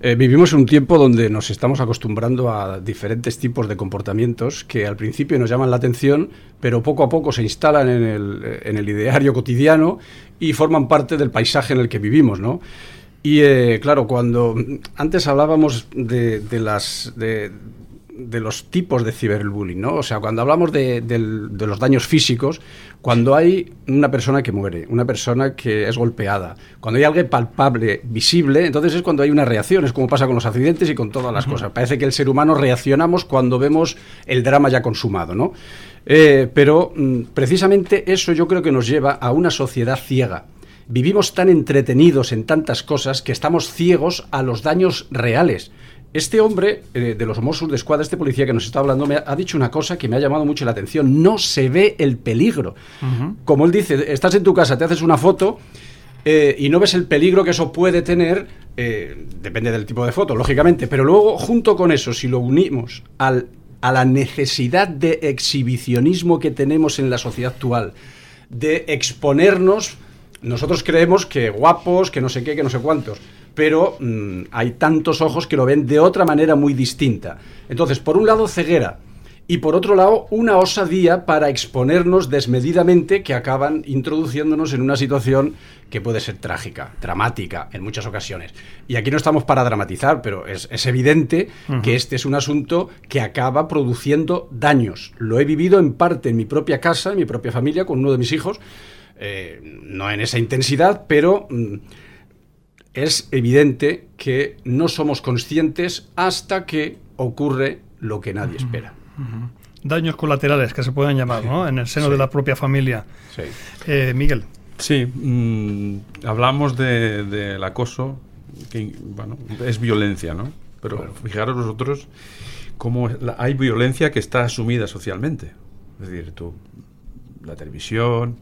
Eh, vivimos en un tiempo donde nos estamos acostumbrando a diferentes tipos de comportamientos que al principio nos llaman la atención, pero poco a poco se instalan en el, en el ideario cotidiano y forman parte del paisaje en el que vivimos, ¿no? Y eh, claro, cuando antes hablábamos de, de las de, de los tipos de ciberbullying, ¿no? O sea, cuando hablamos de, los daños físicos, cuando hay una persona que muere, una persona que es golpeada, cuando hay algo palpable, visible, entonces es cuando hay una reacción, es como pasa con los accidentes y con todas las cosas. Parece que el ser humano reaccionamos cuando vemos el drama ya consumado, ¿no? Eh, pero mm, precisamente eso yo creo que nos lleva a una sociedad ciega. Vivimos tan entretenidos en tantas cosas que estamos ciegos a los daños reales. Este hombre eh, de los Mossos de Escuadra, este policía que nos está hablando, me ha, ha dicho una cosa que me ha llamado mucho la atención. No se ve el peligro. Como él dice, estás en tu casa, te haces una foto eh, y no ves el peligro que eso puede tener, eh, depende del tipo de foto, lógicamente, pero luego junto con eso, si lo unimos al, a la necesidad de exhibicionismo que tenemos en la sociedad actual, de exponernos, nosotros creemos que guapos, que no sé qué, que no sé cuántos, pero mm, hay tantos ojos que lo ven de otra manera muy distinta. Entonces, por un lado, ceguera. Y por otro lado, una osadía para exponernos desmedidamente que acaban introduciéndonos en una situación que puede ser trágica, dramática en muchas ocasiones. Y aquí no estamos para dramatizar, pero es, es evidente que este es un asunto que acaba produciendo daños. Lo he vivido en parte en mi propia casa, en mi propia familia, con uno de mis hijos, eh, no en esa intensidad, pero mm, es evidente que no somos conscientes hasta que ocurre lo que nadie espera. Daños colaterales que se pueden llamar, ¿no? En el seno Sí. de la propia familia. Sí. Eh, Miguel. Sí, mm, hablamos de- del acoso, que bueno, es violencia, ¿no? Pero fijaros vosotros cómo la- hay violencia que está asumida socialmente. Es decir, tú, la televisión,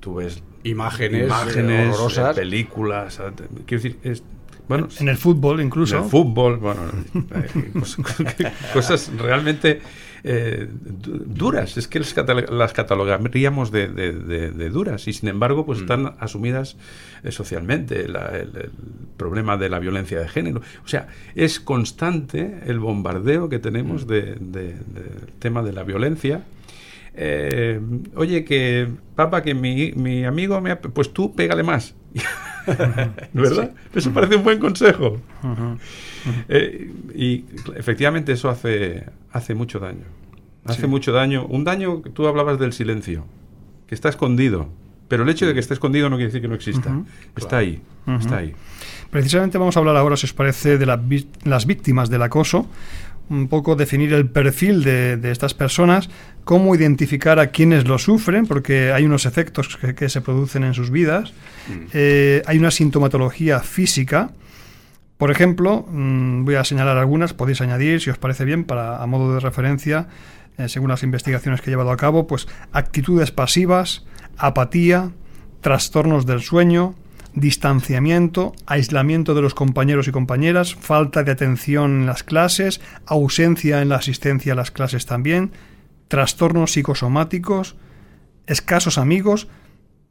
tú ves Imágenes, imágenes eh, horrorosas. películas, te- quiero decir, es, bueno, En el fútbol incluso. en el fútbol, bueno, cosas, realmente eh, du- duras. Es que las, catalo- las catalogaríamos de, de- de- de duras y sin embargo pues están asumidas eh, socialmente. La- el, el problema de la violencia de género. O sea, es constante el bombardeo que tenemos de- de- del tema de la violencia. Eh, oye, que papá, que mi, mi amigo me ha... Pues tú pégale más. ¿Verdad? Eso parece un buen consejo. Eh, y efectivamente eso hace, hace mucho daño. Hace Sí. mucho daño. Un daño, tú hablabas del silencio, que está escondido. Pero el hecho de que esté escondido no quiere decir que no exista. Está ahí, está ahí. Precisamente vamos a hablar ahora, si os parece, de las víctimas del acoso, un poco definir el perfil de, de estas personas, cómo identificar a quienes lo sufren, porque hay unos efectos que, que se producen en sus vidas, Eh, hay una sintomatología física. Por ejemplo, mm, voy a señalar algunas, podéis añadir, si os parece bien, para a modo de referencia, eh, según las investigaciones que he llevado a cabo, pues actitudes pasivas, apatía, trastornos del sueño, distanciamiento, aislamiento de los compañeros y compañeras, falta de atención en las clases, ausencia en la asistencia a las clases también, trastornos psicosomáticos, escasos amigos,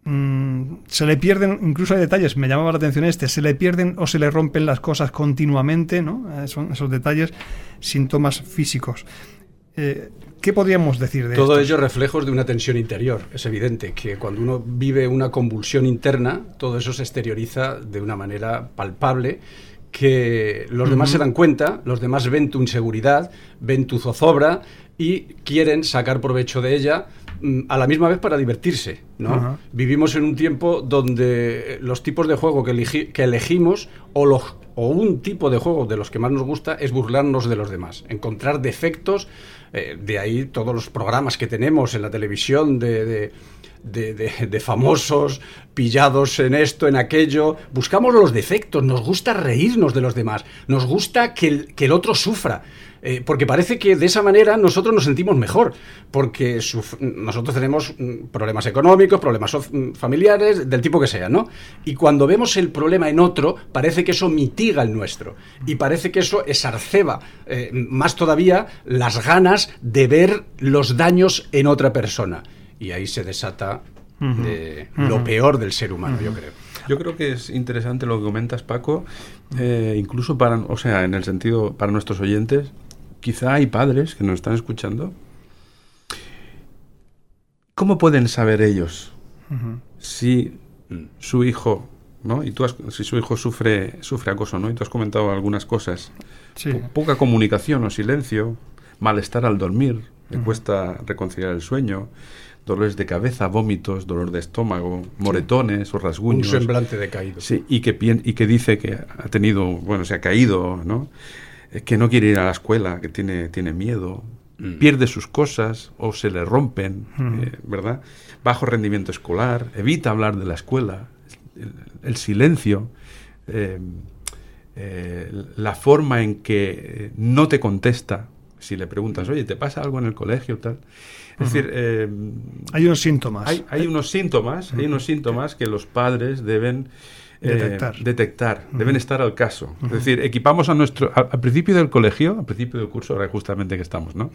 mm, se le pierden, incluso hay detalles, me llamaba la atención este, se le pierden o se le rompen las cosas continuamente, ¿no? Eh, son esos detalles, síntomas físicos. Eh, ¿Qué podríamos decir de Todo estos? ello reflejos de una tensión interior. Es evidente que cuando uno vive una convulsión interna, todo eso se exterioriza de una manera palpable que los demás se dan cuenta, los demás ven tu inseguridad, ven tu zozobra y quieren sacar provecho de ella mm, a la misma vez para divertirse. ¿no? Vivimos en un tiempo donde los tipos de juego que, elegi- que elegimos o, los, o un tipo de juego de los que más nos gusta es burlarnos de los demás, encontrar defectos Eh, de ahí todos los programas que tenemos en la televisión de, de, famosos pillados en esto, en aquello. Buscamos los defectos, nos gusta reírnos de los demás, nos gusta que que el otro sufra. Eh, porque parece que de esa manera nosotros nos sentimos mejor, porque nosotros tenemos mm, problemas económicos, problemas mm, familiares, del tipo que sea, ¿no? Y cuando vemos el problema en otro, parece que eso mitiga el nuestro, y parece que eso esarceba eh, más todavía las ganas de ver los daños en otra persona. Y ahí se desata eh, lo peor del ser humano, yo creo. Yo creo que es interesante lo que comentas, Paco, incluso para, o sea, en el sentido, para nuestros oyentes, quizá hay padres que nos están escuchando. ¿Cómo pueden saber ellos si su hijo, ¿no? Y tú si su hijo sufre sufre acoso, ¿no? Y tú has comentado algunas cosas. poca comunicación o silencio, malestar al dormir, le cuesta reconciliar el sueño, dolores de cabeza, vómitos, dolor de estómago, moretones o rasguños. Un semblante decaído. Sí, y que, y que dice que ha tenido, bueno, se ha caído, ¿no? Que no quiere ir a la escuela, que tiene, tiene miedo, mm. pierde sus cosas o se le rompen, mm. eh, ¿verdad? Bajo rendimiento escolar, evita hablar de la escuela, el, silencio, eh, eh, la forma en que no te contesta si le preguntas, oye, ¿te pasa algo en el colegio? Tal. Es decir, hay unos síntomas. Hay, hay unos síntomas, hay unos síntomas que los padres deben eh, detectar. deben estar al caso. Es decir, equipamos a nuestro. Al, principio del colegio, al principio del curso, ahora justamente que estamos, ¿no?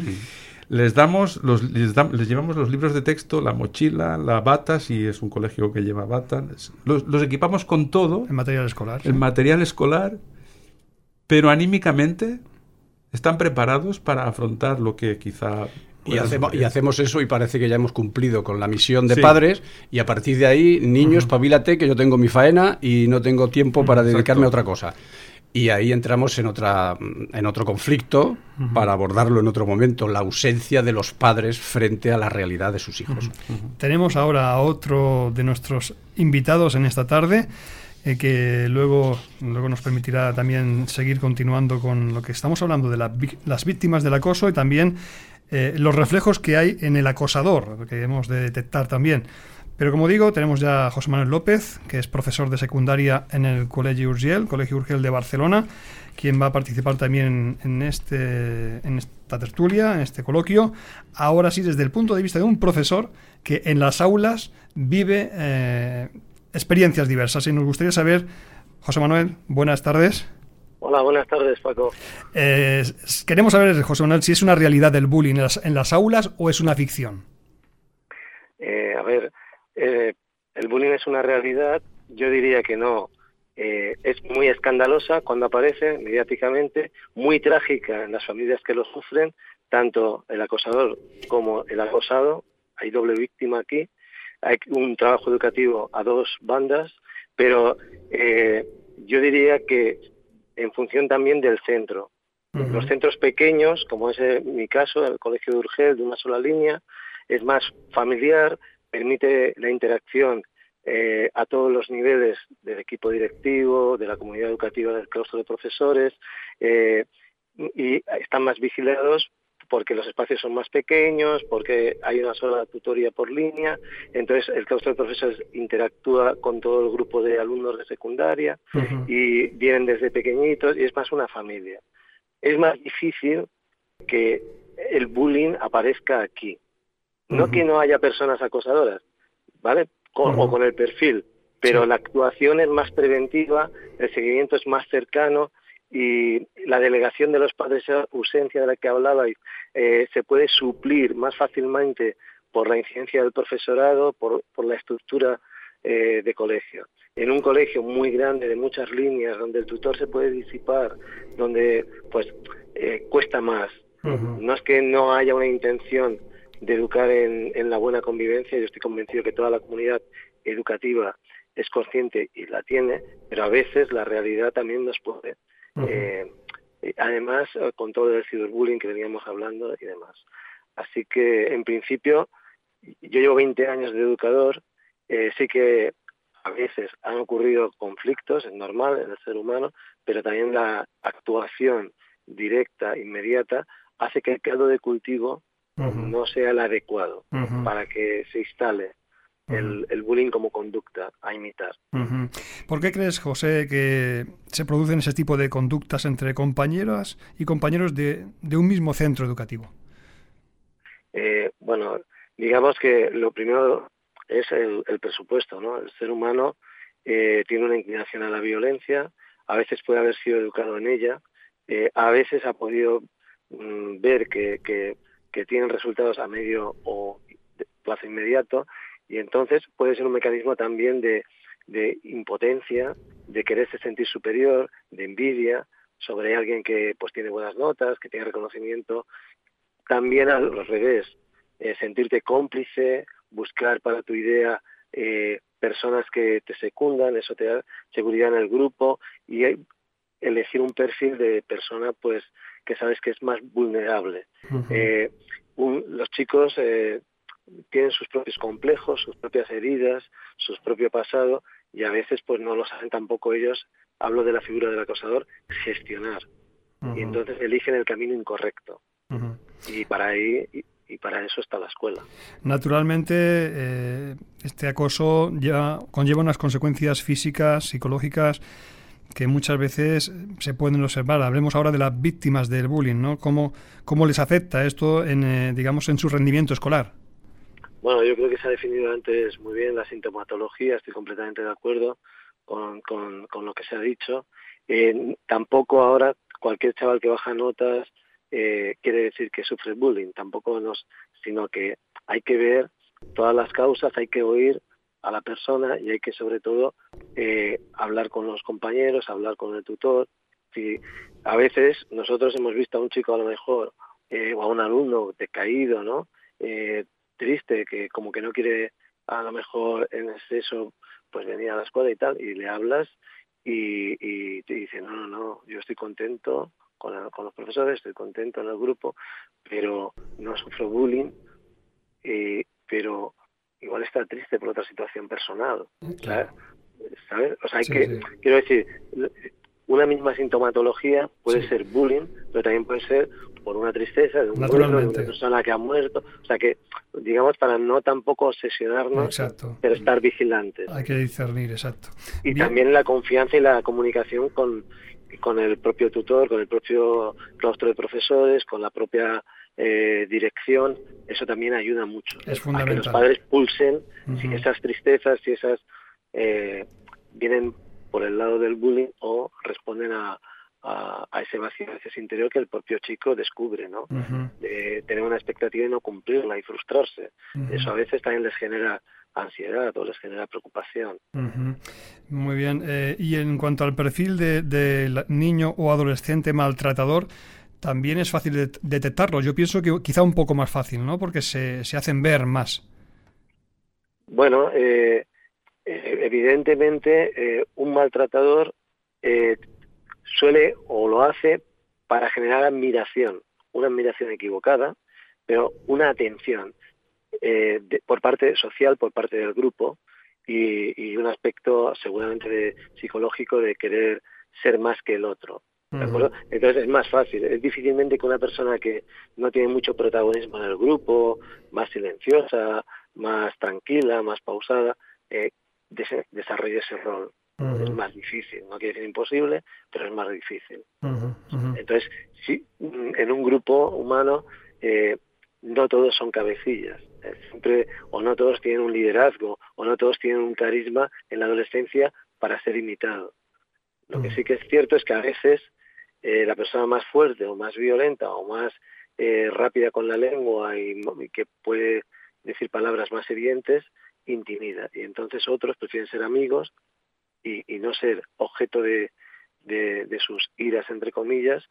Les damos, los, les, llevamos los libros de texto, la mochila, la bata, si es un colegio que lleva bata. Los, los equipamos con todo. El material escolar. El material escolar, pero anímicamente están preparados para afrontar lo que quizá y hacemos, eso y parece que ya hemos cumplido con la misión de padres y a partir de ahí, niños, pavílate que yo tengo mi faena y no tengo tiempo para dedicarme a otra cosa. Y ahí entramos en, otra, en otro conflicto para abordarlo en otro momento, la ausencia de los padres frente a la realidad de sus hijos. Tenemos ahora a otro de nuestros invitados en esta tarde. Eh, que luego, luego nos permitirá también seguir continuando con lo que estamos hablando de las víctimas del acoso y también eh, los reflejos que hay en el acosador, que hemos de detectar también. Pero como digo, tenemos ya a José Manuel López, que es profesor de secundaria en el Colegio Urgel, Colegio Urgel de Barcelona, quien va a participar también en, este, en esta tertulia, en este coloquio. Ahora sí, desde el punto de vista de un profesor que en las aulas vive eh, experiencias diversas. Y nos gustaría saber, José Manuel, buenas tardes. Hola, buenas tardes, Paco. Eh, queremos saber, José Manuel, si es una realidad el bullying en las, aulas o es una ficción. Eh, a ver, eh, el bullying es una realidad. Yo diría que no. es muy escandalosa cuando aparece mediáticamente, muy trágica en las familias que lo sufren, tanto el acosador como el acosado. Hay doble víctima aquí. Hay un trabajo educativo a dos bandas, pero yo diría que en función también del centro. Los centros pequeños, como es mi caso, el Colegio de Urgel, de una sola línea, es más familiar, permite la interacción eh, a todos los niveles del equipo directivo, de la comunidad educativa, del claustro de profesores, eh, y están más vigilados porque los espacios son más pequeños, porque hay una sola tutoría por línea, entonces el claustro de profesores interactúa con todo el grupo de alumnos de secundaria y vienen desde pequeñitos y es más una familia. Es más difícil que el bullying aparezca aquí. No que no haya personas acosadoras, ¿vale? O con el perfil, pero la actuación es más preventiva, el seguimiento es más cercano, y la delegación de los padres, esa ausencia de la que hablabais, eh, se puede suplir más fácilmente por la incidencia del profesorado, por, la estructura eh, de colegio. En un colegio muy grande, de muchas líneas, donde el tutor se puede disipar, donde pues eh, cuesta más. No es que no haya una intención de educar en, en la buena convivencia, yo estoy convencido que toda la comunidad educativa es consciente y la tiene, pero a veces la realidad también nos puede eh, además, eh, con todo el ciberbullying que veníamos hablando y demás. Así que, en principio, yo llevo 20 años de educador, eh, sí que a veces han ocurrido conflictos, es normal en el ser humano, pero también la actuación directa, inmediata, hace que el caldo de cultivo no sea el adecuado para que se instale el, el, bullying como conducta a imitar. ¿Por qué crees, José, que se producen ese tipo de conductas entre compañeras y compañeros de, de un mismo centro educativo? Eh, bueno, digamos que lo primero es el, el presupuesto, ¿no? El ser humano eh, tiene una inclinación a la violencia, a veces puede haber sido educado en ella, eh, a veces ha podido mm, ver que, que, que tienen resultados a medio o plazo inmediato y entonces puede ser un mecanismo también de, de impotencia, de quererse sentir superior, de envidia sobre alguien que pues tiene buenas notas, que tiene reconocimiento. También al revés, eh, sentirte cómplice, buscar para tu idea eh, personas que te secundan, eso te da seguridad en el grupo y elegir un perfil de persona pues que sabes que es más vulnerable. eh, un, los chicos eh, tienen sus propios complejos, sus propias heridas, su propio pasado y a veces pues no lo saben tampoco ellos, hablo de la figura del acosador, gestionar. Uh -huh. Y entonces eligen el camino incorrecto. Uh -huh. Y para ahí y, y, para eso está la escuela. Naturalmente, eh, este acoso ya conlleva unas consecuencias físicas, psicológicas, que muchas veces se pueden observar. Hablemos ahora de las víctimas del bullying, ¿no? ¿Cómo, cómo les afecta esto, en, eh, digamos, en su rendimiento escolar? Bueno, yo creo que se ha definido antes muy bien la sintomatología, estoy completamente de acuerdo con, con, lo que se ha dicho. Eh, tampoco ahora cualquier chaval que baja notas eh, quiere decir que sufre bullying, tampoco nos, sino que hay que ver todas las causas, hay que oír a la persona y hay que sobre todo eh, hablar con los compañeros, hablar con el tutor. Si a veces nosotros hemos visto a un chico a lo mejor eh, o a un alumno decaído, ¿no? Eh, triste, que como que no quiere a lo mejor en exceso pues venir a la escuela y tal, y le hablas y, y te dice, no, no, no, yo estoy contento con, la, con los profesores, estoy contento en el grupo, pero no sufro bullying, eh, pero igual está triste por otra situación personal. Claro. ¿Sabes? O sea, hay sí, que, sí. quiero decir, una misma sintomatología puede sí. ser bullying, pero también puede ser por una tristeza de un de una persona que ha muerto. O sea que, digamos, para no tampoco obsesionarnos, exacto. pero estar vigilantes. Hay que discernir, exacto. Y Bien. también la confianza y la comunicación con, con el propio tutor, con el propio claustro de profesores, con la propia eh, dirección, eso también ayuda mucho. Es fundamental. A que los padres pulsen uh -huh. si esas tristezas, si esas eh, vienen por el lado del bullying o responden a, a, a, ese vacío, a ese interior que el propio chico descubre, ¿no? Uh -huh. De tener una expectativa y no cumplirla y frustrarse. Uh -huh. Eso a veces también les genera ansiedad o les genera preocupación. Uh -huh. Muy bien. Eh, y en cuanto al perfil de, de, niño o adolescente maltratador, también es fácil de detectarlo. Yo pienso que quizá un poco más fácil, ¿no? Porque se, se hacen ver más. Bueno, eh, evidentemente eh, un maltratador eh, suele o lo hace para generar admiración, una admiración equivocada, pero una atención eh, de, por parte social, por parte del grupo y, y un aspecto seguramente de, psicológico de querer ser más que el otro. ¿De acuerdo? Entonces es más fácil. Es difícilmente que una persona que no tiene mucho protagonismo en el grupo, más silenciosa, más tranquila, más pausada, eh, des desarrolle ese rol. Uh -huh. Es más difícil. No quiere decir imposible, pero es más difícil. Uh -huh. Entonces, sí, en un grupo humano eh, no todos son cabecillas. Eh, siempre, o no todos tienen un liderazgo, o no todos tienen un carisma en la adolescencia para ser imitado. Lo que sí que es cierto es que a veces eh, la persona más fuerte o más violenta o más eh, rápida con la lengua y, y, que puede decir palabras más evidentes, intimida. Y entonces otros prefieren ser amigos y, y no ser objeto de, de, de, sus iras, entre comillas,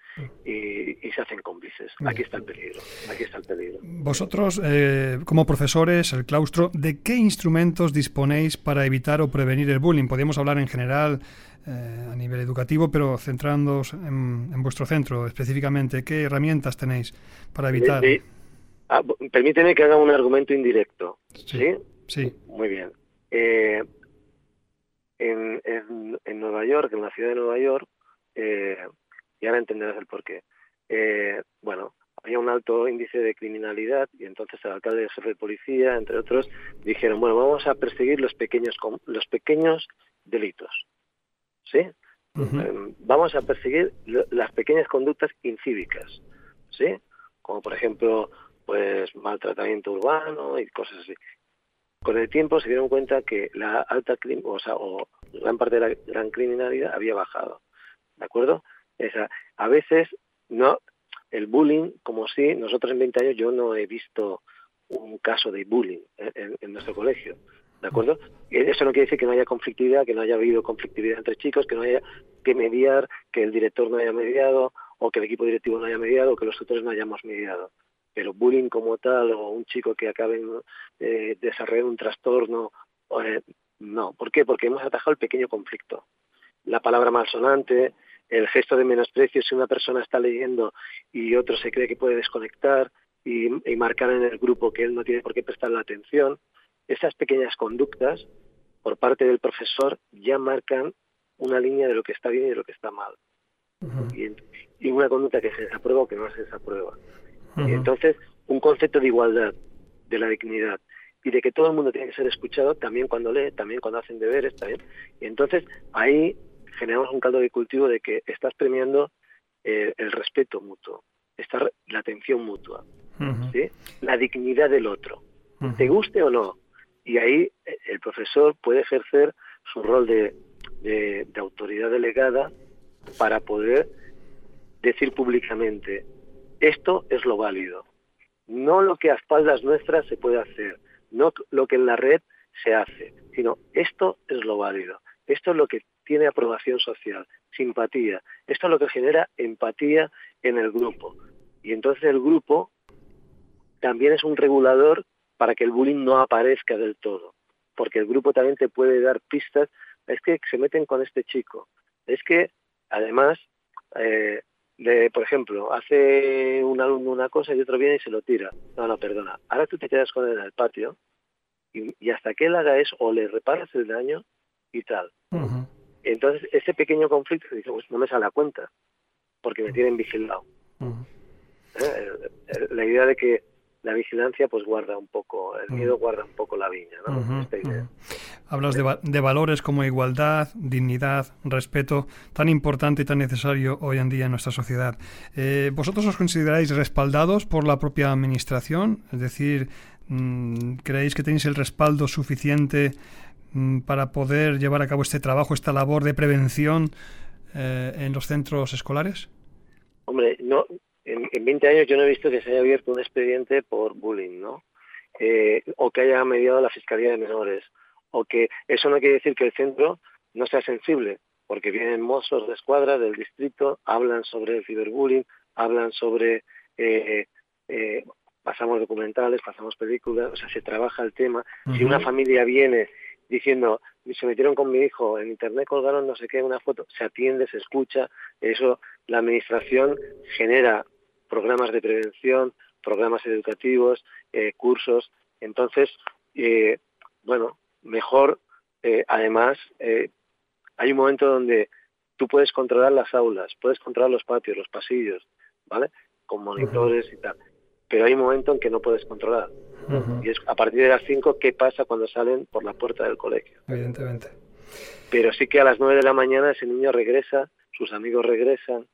y, y, se hacen cómplices. Aquí está el peligro. Aquí está el peligro. Vosotros, eh, como profesores, el claustro, ¿de qué instrumentos disponéis para evitar o prevenir el bullying? Podríamos hablar en general eh, a nivel educativo, pero centrándonos en, en, vuestro centro específicamente, ¿qué herramientas tenéis para evitar? Sí. Ah, permíteme que haga un argumento indirecto. Sí. ¿Sí? Sí. Muy bien. Eh, en, en, en, Nueva York, en la ciudad de Nueva York, eh, y ahora entenderás el porqué. Eh, bueno, había un alto índice de criminalidad y entonces el alcalde y el jefe de policía, entre otros, dijeron, bueno, vamos a perseguir los pequeños, los pequeños delitos. ¿Sí? Em, vamos a perseguir las pequeñas conductas incívicas. ¿Sí? Como por ejemplo, pues maltratamiento urbano y cosas así. Con el tiempo se dieron cuenta que la alta o, sea, o gran parte de la gran criminalidad había bajado. ¿De acuerdo? A veces no el bullying, como si nosotros en 20 años yo no he visto un caso de bullying en, nuestro colegio. ¿De acuerdo? Eso no quiere decir que no haya conflictividad, que no haya habido conflictividad entre chicos, que no haya que mediar, que el director no haya mediado, o que el equipo directivo no haya mediado, o que los tutores no hayamos mediado pero bullying como tal o un chico que acabe eh, desarrollando un trastorno, eh, no. ¿Por qué? Porque hemos atajado el pequeño conflicto. La palabra malsonante, el gesto de menosprecio si una persona está leyendo y otro se cree que puede desconectar y, marcar en el grupo que él no tiene por qué prestar la atención, esas pequeñas conductas por parte del profesor ya marcan una línea de lo que está bien y de lo que está mal. y, y, una conducta que se desaprueba o que no se desaprueba. Entonces, un concepto de igualdad, de la dignidad y de que todo el mundo tiene que ser escuchado también cuando lee, también cuando hacen deberes, también. Y entonces ahí generamos un caldo de cultivo de que estás premiando eh, el respeto mutuo, está la atención mutua, ¿sí? la dignidad del otro, te guste o no. Y ahí eh, el profesor puede ejercer su rol de, de autoridad delegada para poder decir públicamente, esto es lo válido. No lo que a espaldas nuestras se puede hacer, no lo que en la red se hace, sino esto es lo válido. Esto es lo que tiene aprobación social, simpatía. Esto es lo que genera empatía en el grupo. Y entonces el grupo también es un regulador para que el bullying no aparezca del todo. Porque el grupo también te puede dar pistas. Es que se meten con este chico. Es que, además, eh, de, por ejemplo, hace un alumno una cosa y otro viene y se lo tira. No, no, perdona. Ahora tú te quedas con él en el patio y, hasta que él haga eso o le reparas el daño y tal. Entonces, ese pequeño conflicto, dice, pues no me sale a cuenta porque me tienen vigilado. ¿Eh? La idea de que la vigilancia pues guarda un poco, el miedo guarda un poco la viña, ¿no? Esta idea. Hablas de, valores como igualdad, dignidad, respeto, tan importante y tan necesario hoy en día en nuestra sociedad. Eh, ¿Vosotros os consideráis respaldados por la propia Administración? Es decir, mm, ¿creéis que tenéis el respaldo suficiente mm, para poder llevar a cabo este trabajo, esta labor de prevención eh, en los centros escolares? Hombre, no, en, en 20 años yo no he visto que se haya abierto un expediente por bullying, ¿no? Eh, o que haya mediado la Fiscalía de Menores o que eso no quiere decir que el centro no sea sensible, porque vienen mozos de escuadra del distrito, hablan sobre el ciberbullying, hablan sobre, eh, eh, pasamos documentales, pasamos películas, o sea, se trabaja el tema. Si una familia viene diciendo, se metieron con mi hijo, en internet colgaron no sé qué, una foto, se atiende, se escucha, eso la administración genera programas de prevención, programas educativos, eh, cursos, entonces, bueno, mejor, eh, además, eh, hay un momento donde tú puedes controlar las aulas, puedes controlar los patios, los pasillos, ¿vale? Con monitores y tal. Pero hay un momento en que no puedes controlar. Y es a partir de las 5, ¿qué pasa cuando salen por la puerta del colegio? Evidentemente. Pero sí que a las 9 de la mañana ese niño regresa, sus amigos regresan,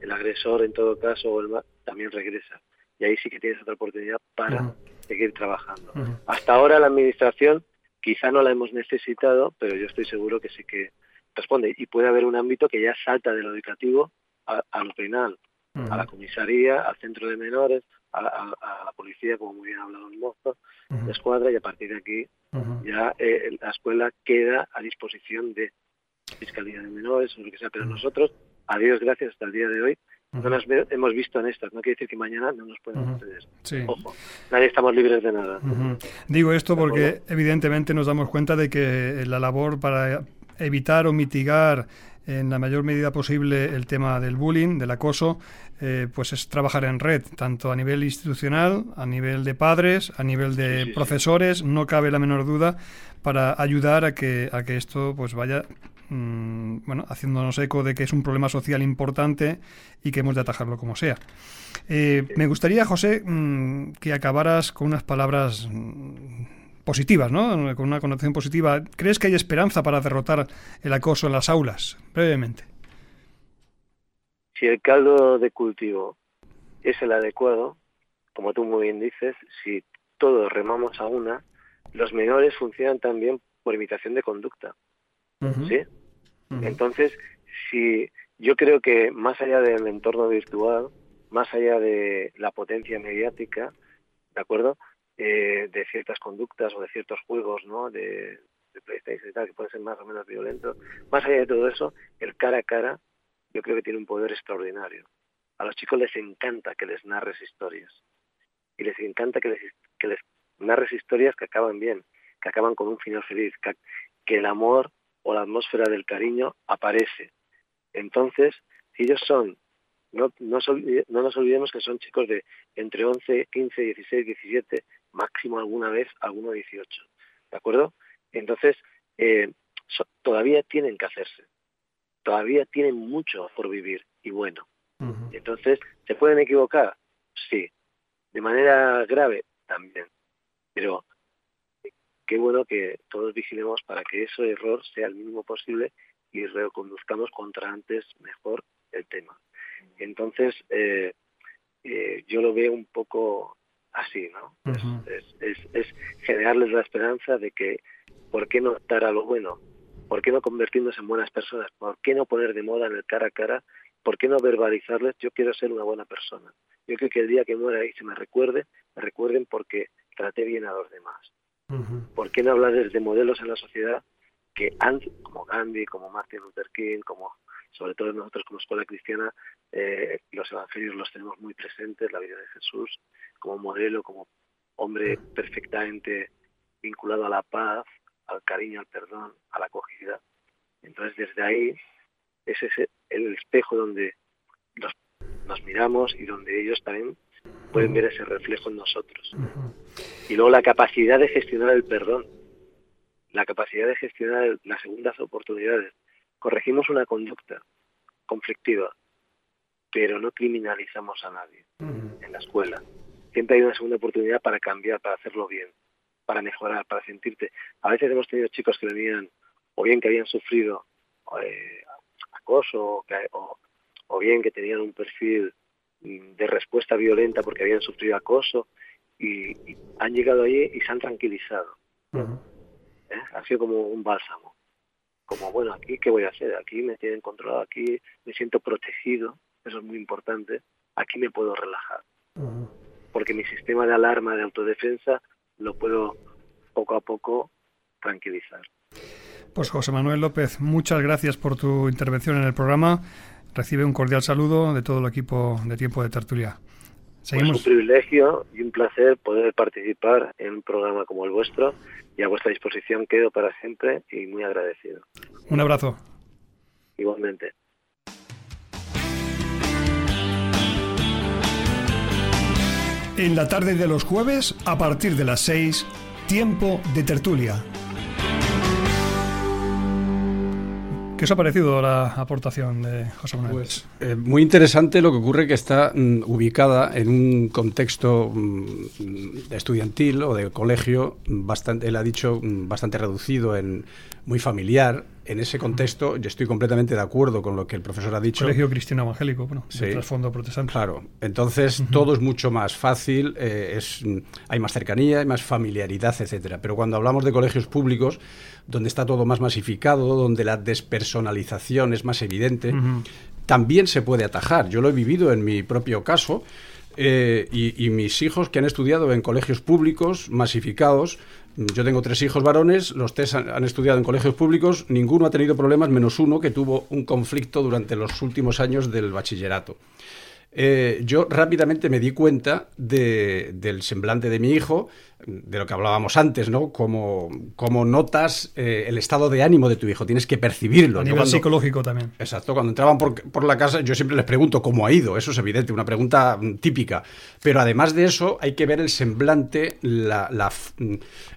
el agresor en todo caso o el también regresa. Y ahí sí que tienes otra oportunidad para seguir trabajando. Hasta ahora la administración Quizá no la hemos necesitado, pero yo estoy seguro que sí que responde. Y puede haber un ámbito que ya salta de lo educativo a, lo penal, a la comisaría, al centro de menores, a, la policía, como muy bien ha hablado el mozo, de escuadra, y a partir de aquí ya eh, la escuela queda a disposición de Fiscalía de Menores o lo que sea. Pero nosotros, a Dios gracias, hasta el día de hoy, no nos hemos visto en estas, no quiere decir que mañana no nos puedan suceder. Ojo, nadie estamos libres de nada. Digo esto porque evidentemente nos damos cuenta de que la labor para evitar o mitigar en la mayor medida posible el tema del bullying, del acoso, eh, pues es trabajar en red, tanto a nivel institucional, a nivel de padres, a nivel de profesores, no cabe la menor duda para ayudar a que, a que esto pues vaya mm, bueno, haciéndonos eco de que es un problema social importante y que hemos de atajarlo como sea. Eh, me gustaría, José, mm, que acabaras con unas palabras mm, positivas, ¿no? Con una connotación positiva. ¿Crees que hay esperanza para derrotar el acoso en las aulas? Brevemente. Si el caldo de cultivo es el adecuado, como tú muy bien dices, si todos remamos a una, los menores funcionan también por imitación de conducta. ¿Sí? Entonces, si yo creo que más allá del entorno virtual, más allá de la potencia mediática, ¿de acuerdo? Eh, de ciertas conductas o de ciertos juegos, ¿no? De, PlayStation y tal, que pueden ser más o menos violentos, más allá de todo eso, el cara a cara, yo creo que tiene un poder extraordinario. A los chicos les encanta que les narres historias. Y les encanta que les, que les narres historias que acaban bien, que acaban con un final feliz, que, el amor o la atmósfera del cariño aparece. Entonces, ellos son, no, no, no nos olvidemos que son chicos de entre 11, 15, 16, 17, máximo alguna vez, alguno 18. ¿De acuerdo? Entonces, eh, todavía tienen que hacerse. Todavía tienen mucho por vivir y bueno. Entonces, ¿se pueden equivocar? Sí. De manera grave, también. Pero qué bueno que todos vigilemos para que ese error sea el mínimo posible y reconduzcamos contra antes mejor el tema. Entonces, eh, eh, yo lo veo un poco así, ¿no? es, es, generarles la esperanza de que, ¿por qué no estar a lo bueno? ¿Por qué no convertirnos en buenas personas? ¿Por qué no poner de moda en el cara a cara? ¿Por qué no verbalizarles, yo quiero ser una buena persona? Yo creo que el día que muera y se me recuerde, me recuerden porque traté bien a los demás. ¿Por qué no hablar de modelos en la sociedad que han, como Gandhi, como Martin Luther King, como sobre todo nosotros como escuela cristiana, eh, los evangelios los tenemos muy presentes, la vida de Jesús como modelo, como hombre perfectamente vinculado a la paz, al cariño, al perdón, a la acogida. Entonces desde ahí ese es el espejo donde nos miramos y donde ellos también pueden ver ese reflejo en nosotros. Y luego la capacidad de gestionar el perdón, la capacidad de gestionar las segundas oportunidades. Corregimos una conducta conflictiva, pero no criminalizamos a nadie en la escuela. Siempre hay una segunda oportunidad para cambiar, para hacerlo bien, para mejorar, para sentirte. A veces hemos tenido chicos que venían, o bien que habían sufrido eh, acoso, o, o bien que tenían un perfil de respuesta violenta porque habían sufrido acoso y, han llegado allí y se han tranquilizado. ¿Eh? Ha sido como un bálsamo. Como, bueno, aquí qué voy a hacer, aquí me tienen controlado, aquí me siento protegido, eso es muy importante, aquí me puedo relajar. Porque mi sistema de alarma de autodefensa lo puedo poco a poco tranquilizar. Pues José Manuel López, muchas gracias por tu intervención en el programa recibe un cordial saludo de todo el equipo de Tiempo de Tertulia. Seguimos. Es un privilegio y un placer poder participar en un programa como el vuestro y a vuestra disposición quedo para siempre y muy agradecido. Un abrazo. Igualmente. En la tarde de los jueves, a partir de las 6, Tiempo de Tertulia ¿Qué os ha parecido la aportación de José Manuel? Pues eh, muy interesante lo que ocurre que está mm, ubicada en un contexto mm, estudiantil o de colegio bastante, él ha dicho, mm, bastante reducido, en muy familiar. En ese contexto yo estoy completamente de acuerdo con lo que el profesor ha dicho. Colegio cristiano evangélico, bueno, de trasfondo protestante. Claro, entonces todo es mucho más fácil, eh, es, hay más cercanía, hay más familiaridad, etcétera. Pero cuando hablamos de colegios públicos, donde está todo más masificado, donde la despersonalización es más evidente, también se puede atajar. Yo lo he vivido en mi propio caso. Eh, y, mis hijos que han estudiado en colegios públicos masificados, yo tengo tres hijos varones, los tres han, estudiado en colegios públicos, ninguno ha tenido problemas, menos uno que tuvo un conflicto durante los últimos años del bachillerato. Eh, yo rápidamente me di cuenta del semblante de mi hijo, de lo que hablábamos antes, ¿no? Como, como notas eh, el estado de ánimo de tu hijo, tienes que percibirlo. A nivel psicológico también. Exacto, cuando entraban por, la casa yo siempre les pregunto cómo ha ido, eso es evidente, una pregunta mm, típica. Pero además de eso hay que ver el semblante, la,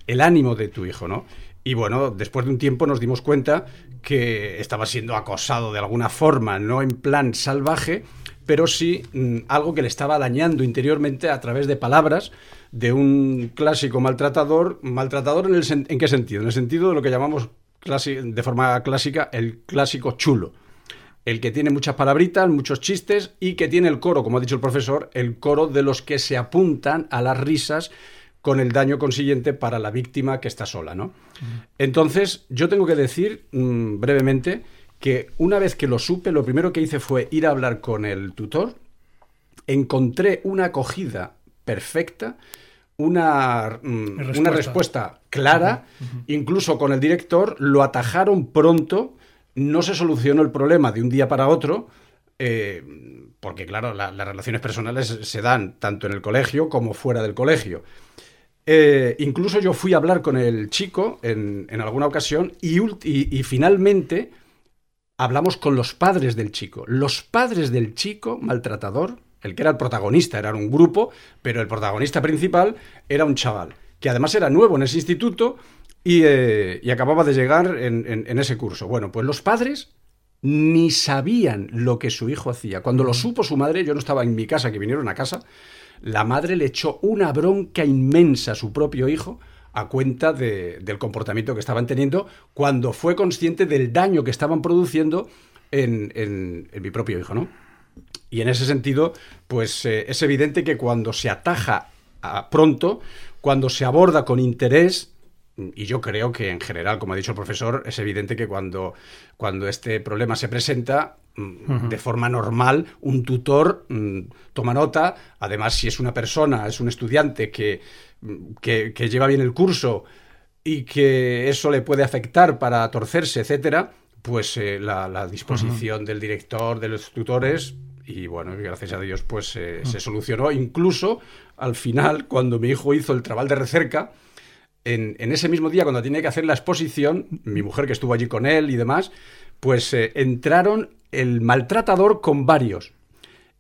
el ánimo de tu hijo, ¿no? Y bueno, después de un tiempo nos dimos cuenta que estaba siendo acosado de alguna forma, no en plan salvaje, pero sí mm, algo que le estaba dañando interiormente a través de palabras de un clásico maltratador. ¿Maltratador en, el en qué sentido? En el sentido de lo que llamamos de forma clásica el clásico chulo. El que tiene muchas palabritas, muchos chistes y que tiene el coro, como ha dicho el profesor, el coro de los que se apuntan a las risas con el daño consiguiente para la víctima que está sola, ¿no? Entonces, yo tengo que decir mm, brevemente que una vez que lo supe, lo primero que hice fue ir a hablar con el tutor, encontré una acogida perfecta, una, mm, respuesta. una respuesta clara, incluso con el director lo atajaron pronto, no se solucionó el problema de un día para otro, eh, porque claro, las relaciones personales se dan tanto en el colegio como fuera del colegio. Eh, incluso yo fui a hablar con el chico en, alguna ocasión y, y finalmente hablamos con los padres del chico. Los padres del chico maltratador, el que era el protagonista, era un grupo, pero el protagonista principal era un chaval, que además era nuevo en ese instituto y, eh, acababa de llegar en, ese curso. Bueno, pues los padres ni sabían lo que su hijo hacía. Cuando lo supo su madre, yo no estaba en mi casa, que vinieron a casa, la madre le echó una bronca inmensa a su propio hijo a cuenta del comportamiento que estaban teniendo cuando fue consciente del daño que estaban produciendo en, mi propio hijo, ¿no? Y en ese sentido, pues eh, es evidente que cuando se ataja pronto, cuando se aborda con interés, y yo creo que en general, como ha dicho el profesor, es evidente que cuando, cuando este problema se presenta, de forma normal, un tutor mm, toma nota, además si es una persona, es un estudiante que que, lleva bien el curso y que eso le puede afectar para torcerse, etcétera, pues eh, la, disposición del director, de los tutores, y bueno, gracias a Dios, pues eh, se solucionó. Incluso al final, cuando mi hijo hizo el trabajo de recerca, en, ese mismo día, cuando tenía que hacer la exposición, mi mujer que estuvo allí con él y demás, pues eh, entraron el maltratador con varios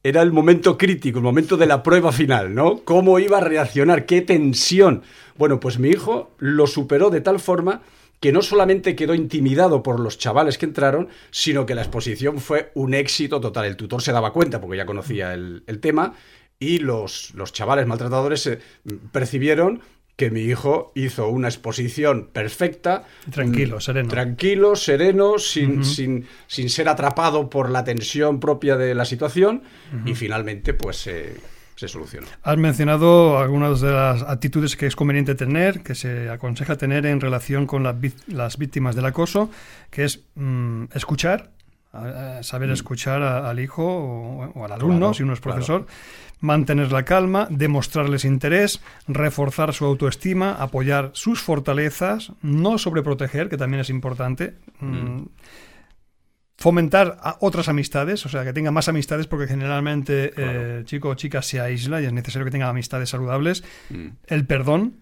era el momento crítico, el momento de la prueba final, ¿no? ¿Cómo iba a reaccionar? ¿Qué tensión? Bueno, pues mi hijo lo superó de tal forma que no solamente quedó intimidado por los chavales que entraron, sino que la exposición fue un éxito total. El tutor se daba cuenta porque ya conocía el, tema y los, los chavales maltratadores percibieron que mi hijo hizo una exposición perfecta. Tranquilo, sereno. Tranquilo, sereno, sin, sin, sin, ser atrapado por la tensión propia de la situación y finalmente pues se solucionó. Has mencionado algunas de las actitudes que es conveniente tener, que se aconseja tener en relación con las, víctimas del acoso, que es mm, escuchar, saber mm. escuchar al hijo o, al alumno, si uno es profesor mantener la calma, demostrarles interés, reforzar su autoestima, apoyar sus fortalezas, no sobreproteger, que también es importante. Mm, mm. Fomentar otras amistades, o sea, que tenga más amistades, porque generalmente eh, chico o chica se aísla y es necesario que tenga amistades saludables. Mm. El perdón,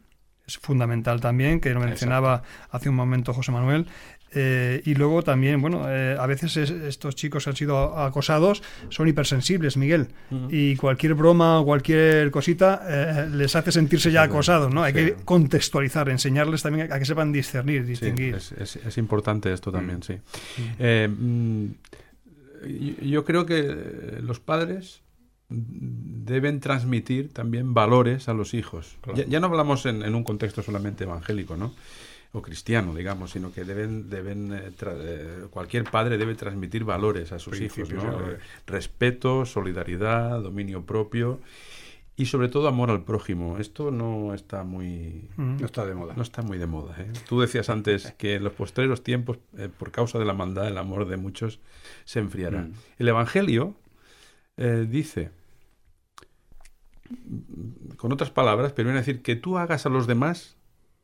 es fundamental también, que lo mencionaba hace un momento José Manuel, eh, y luego también, bueno, eh, a veces estos chicos han sido acosados, son hipersensibles, Miguel, y cualquier broma o cualquier cosita eh, les hace sentirse ya acosados, ¿no? Hay que contextualizar, enseñarles también a que sepan discernir, distinguir. es, importante esto también, mm. sí. Mm, yo creo que los padres deben transmitir también valores a los hijos. Ya, no hablamos en, en, un contexto solamente evangélico, ¿no? O cristiano, digamos, sino que deben, deben eh, eh, cualquier padre debe transmitir valores a sus hijos, respeto, solidaridad, dominio propio y sobre todo amor al prójimo. Esto no está muy no está de moda. No está muy de moda. ¿eh? Tú decías antes que en los postreros tiempos, por causa de la maldad, el amor de muchos se enfriará. Mm. El Evangelio dice con otras palabras, pero viene a decir que tú hagas a los demás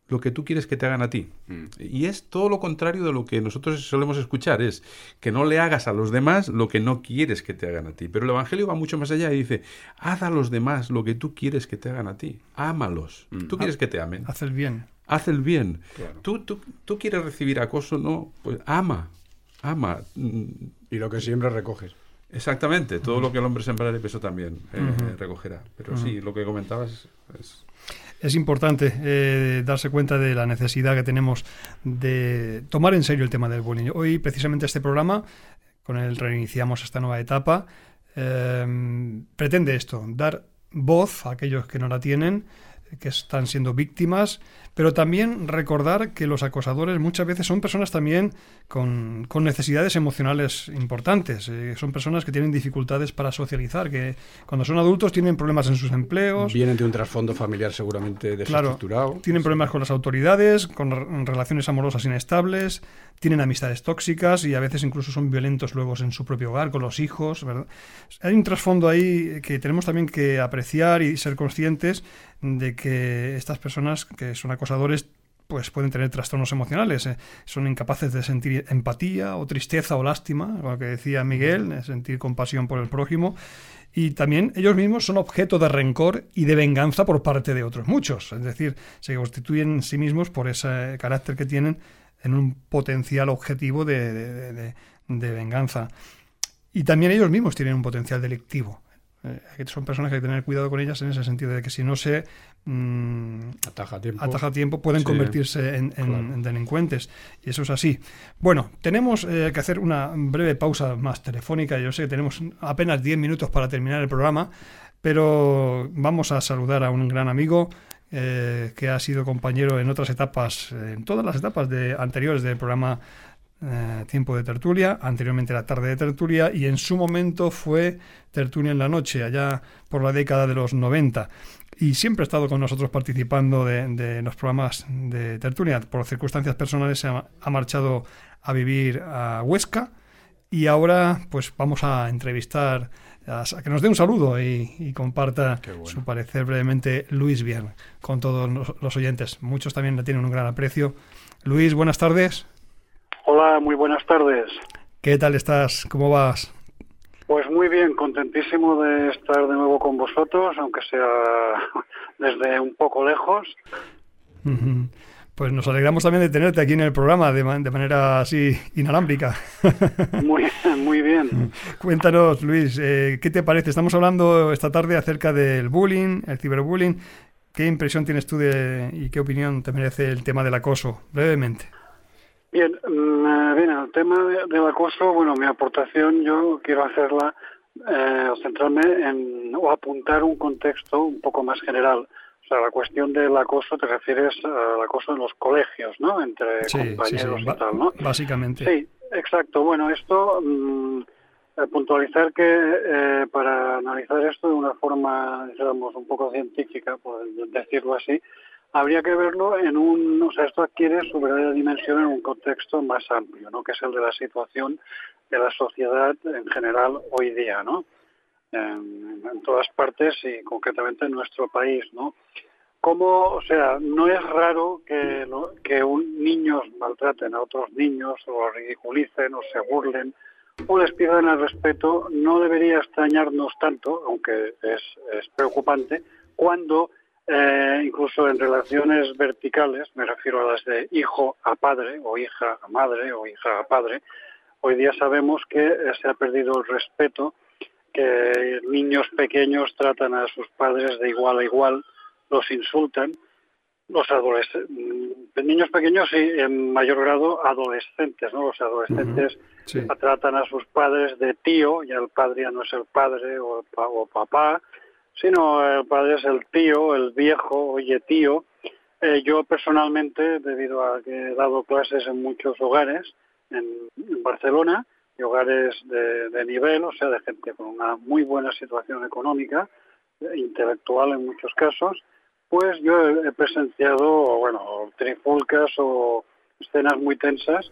lo que tú quieres que te hagan a ti. Mm. Y es todo lo contrario de lo que nosotros solemos escuchar, es que no le hagas a los demás lo que no quieres que te hagan a ti. Pero el Evangelio va mucho más allá y dice, haz a los demás lo que tú quieres que te hagan a ti. Ámalos. Mm. Tú quieres que te amen. Haz el bien. Haz el bien. Tú, tú, tú quieres recibir acoso, no, pues ama, ama. Y lo que siempre recoges. Exactamente, todo lo que el hombre sembrare, eso también eh, recogerá. Pero sí, lo que comentabas es es importante eh, darse cuenta de la necesidad que tenemos de tomar en serio el tema del bullying. Hoy, precisamente, este programa, con el reiniciamos esta nueva etapa, eh, pretende esto, dar voz a aquellos que no la tienen, que están siendo víctimas, pero también recordar que los acosadores muchas veces son personas también con, necesidades emocionales importantes. Eh, son personas que tienen dificultades para socializar, que cuando son adultos tienen problemas en sus empleos. Vienen de un trasfondo familiar seguramente desestructurado. Claro, tienen problemas con las autoridades, con relaciones amorosas inestables, tienen amistades tóxicas y a veces incluso son violentos luego en su propio hogar, con los hijos. Hay un trasfondo ahí que tenemos también que apreciar y ser conscientes de que estas personas que son acosadores pues pueden tener trastornos emocionales, eh. son incapaces de sentir empatía o tristeza o lástima, lo que decía Miguel, sentir compasión por el prójimo, y también ellos mismos son objeto de rencor y de venganza por parte de otros muchos, es decir, se constituyen en sí mismos por ese carácter que tienen en un potencial objetivo de, venganza. Y también ellos mismos tienen un potencial delictivo. Eh, son personas que hay que tener cuidado con ellas en ese sentido de que si no se mm, ataja, tiempo. ataja tiempo pueden convertirse en, delincuentes. Y eso es así. Bueno tenemos eh, que hacer una breve pausa más telefónica. Yo sé que tenemos apenas 10 minutos para terminar el programa pero vamos a saludar a un gran amigo eh, que ha sido compañero en otras etapas, en todas las etapas de, anteriores del programa eh, Tiempo de Tertulia, anteriormente la tarde de Tertulia, y en su momento fue Tertulia en la noche, allá por la década de los 90. Y siempre ha estado con nosotros participando de, los programas de Tertulia. Por circunstancias personales se ha marchado a vivir a Huesca y ahora pues vamos a entrevistar a que nos dé un saludo y, comparta su parecer brevemente Luis Bien con todos los oyentes. Muchos también le tienen un gran aprecio. Luis, buenas tardes. Hola, muy buenas tardes. ¿Qué tal estás? ¿Cómo vas? Pues muy bien, contentísimo de estar de nuevo con vosotros, aunque sea desde un poco lejos. Pues nos alegramos también de tenerte aquí en el programa de, manera así inalámbrica. Muy, muy bien. Cuéntanos, Luis, eh, ¿qué te parece? Estamos hablando esta tarde acerca del bullying, el ciberbullying. ¿Qué impresión tienes tú de, y qué opinión te merece el tema del acoso? Brevemente. Bien, mm, bien, el tema del acoso, bueno, mi aportación yo quiero hacerla, eh, centrarme en, o apuntar un contexto un poco más general o sea, la cuestión del acoso te refieres al acoso en los colegios, ¿no? Entre compañeros y tal, ¿no? Básicamente. Sí, exacto. Bueno, esto, mm, eh, puntualizar que eh, para analizar esto de una forma, digamos, un poco científica, por decirlo así, habría que verlo en un, o sea, esto adquiere su verdadera dimensión en un contexto más amplio, ¿no? Que es el de la situación de la sociedad en general hoy día, ¿no? en, todas partes y concretamente en nuestro país, ¿no? Como, o sea, no es raro que, que un, niños maltraten a otros niños o ridiculicen o se burlen o les pierdan el respeto, no debería extrañarnos tanto, aunque es, es preocupante, cuando eh, incluso en relaciones verticales, me refiero a las de hijo a padre o hija a madre o hija a padre, hoy día sabemos que se ha perdido el respeto que niños pequeños tratan a sus padres de igual a igual, los insultan, los adolescentes, mm, niños pequeños y en mayor grado adolescentes, ¿no? Los adolescentes tratan a sus padres de tío, y el padre ya no es el padre o, o papá, sino el padre es el tío, el viejo, oye tío. Eh, yo personalmente, debido a que he dado clases en muchos hogares en Barcelona, y hogares de, nivel, o sea, de gente con una muy buena situación económica, intelectual en muchos casos, pues yo he presenciado, bueno, trifulcas o escenas muy tensas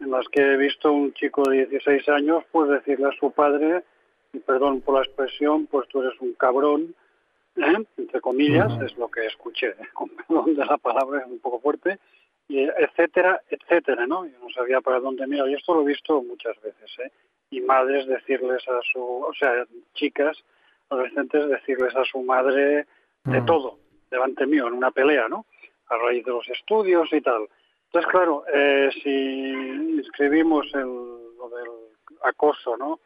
en las que he visto un chico de 16 años pues decirle a su padre, y perdón por la expresión, pues tú eres un cabrón, ¿eh? entre comillas, es lo que escuché, con perdón de la palabra, es un poco fuerte, etcétera, etcétera, ¿no? Yo no sabía para dónde mirar y esto lo he visto muchas veces, ¿eh? Y madres decirles a su, o sea, chicas, adolescentes decirles a su madre de mm. todo, delante mío, en una pelea, ¿no? A raíz de los estudios y tal. Entonces, claro, eh, si inscribimos el, lo del acoso, ¿no?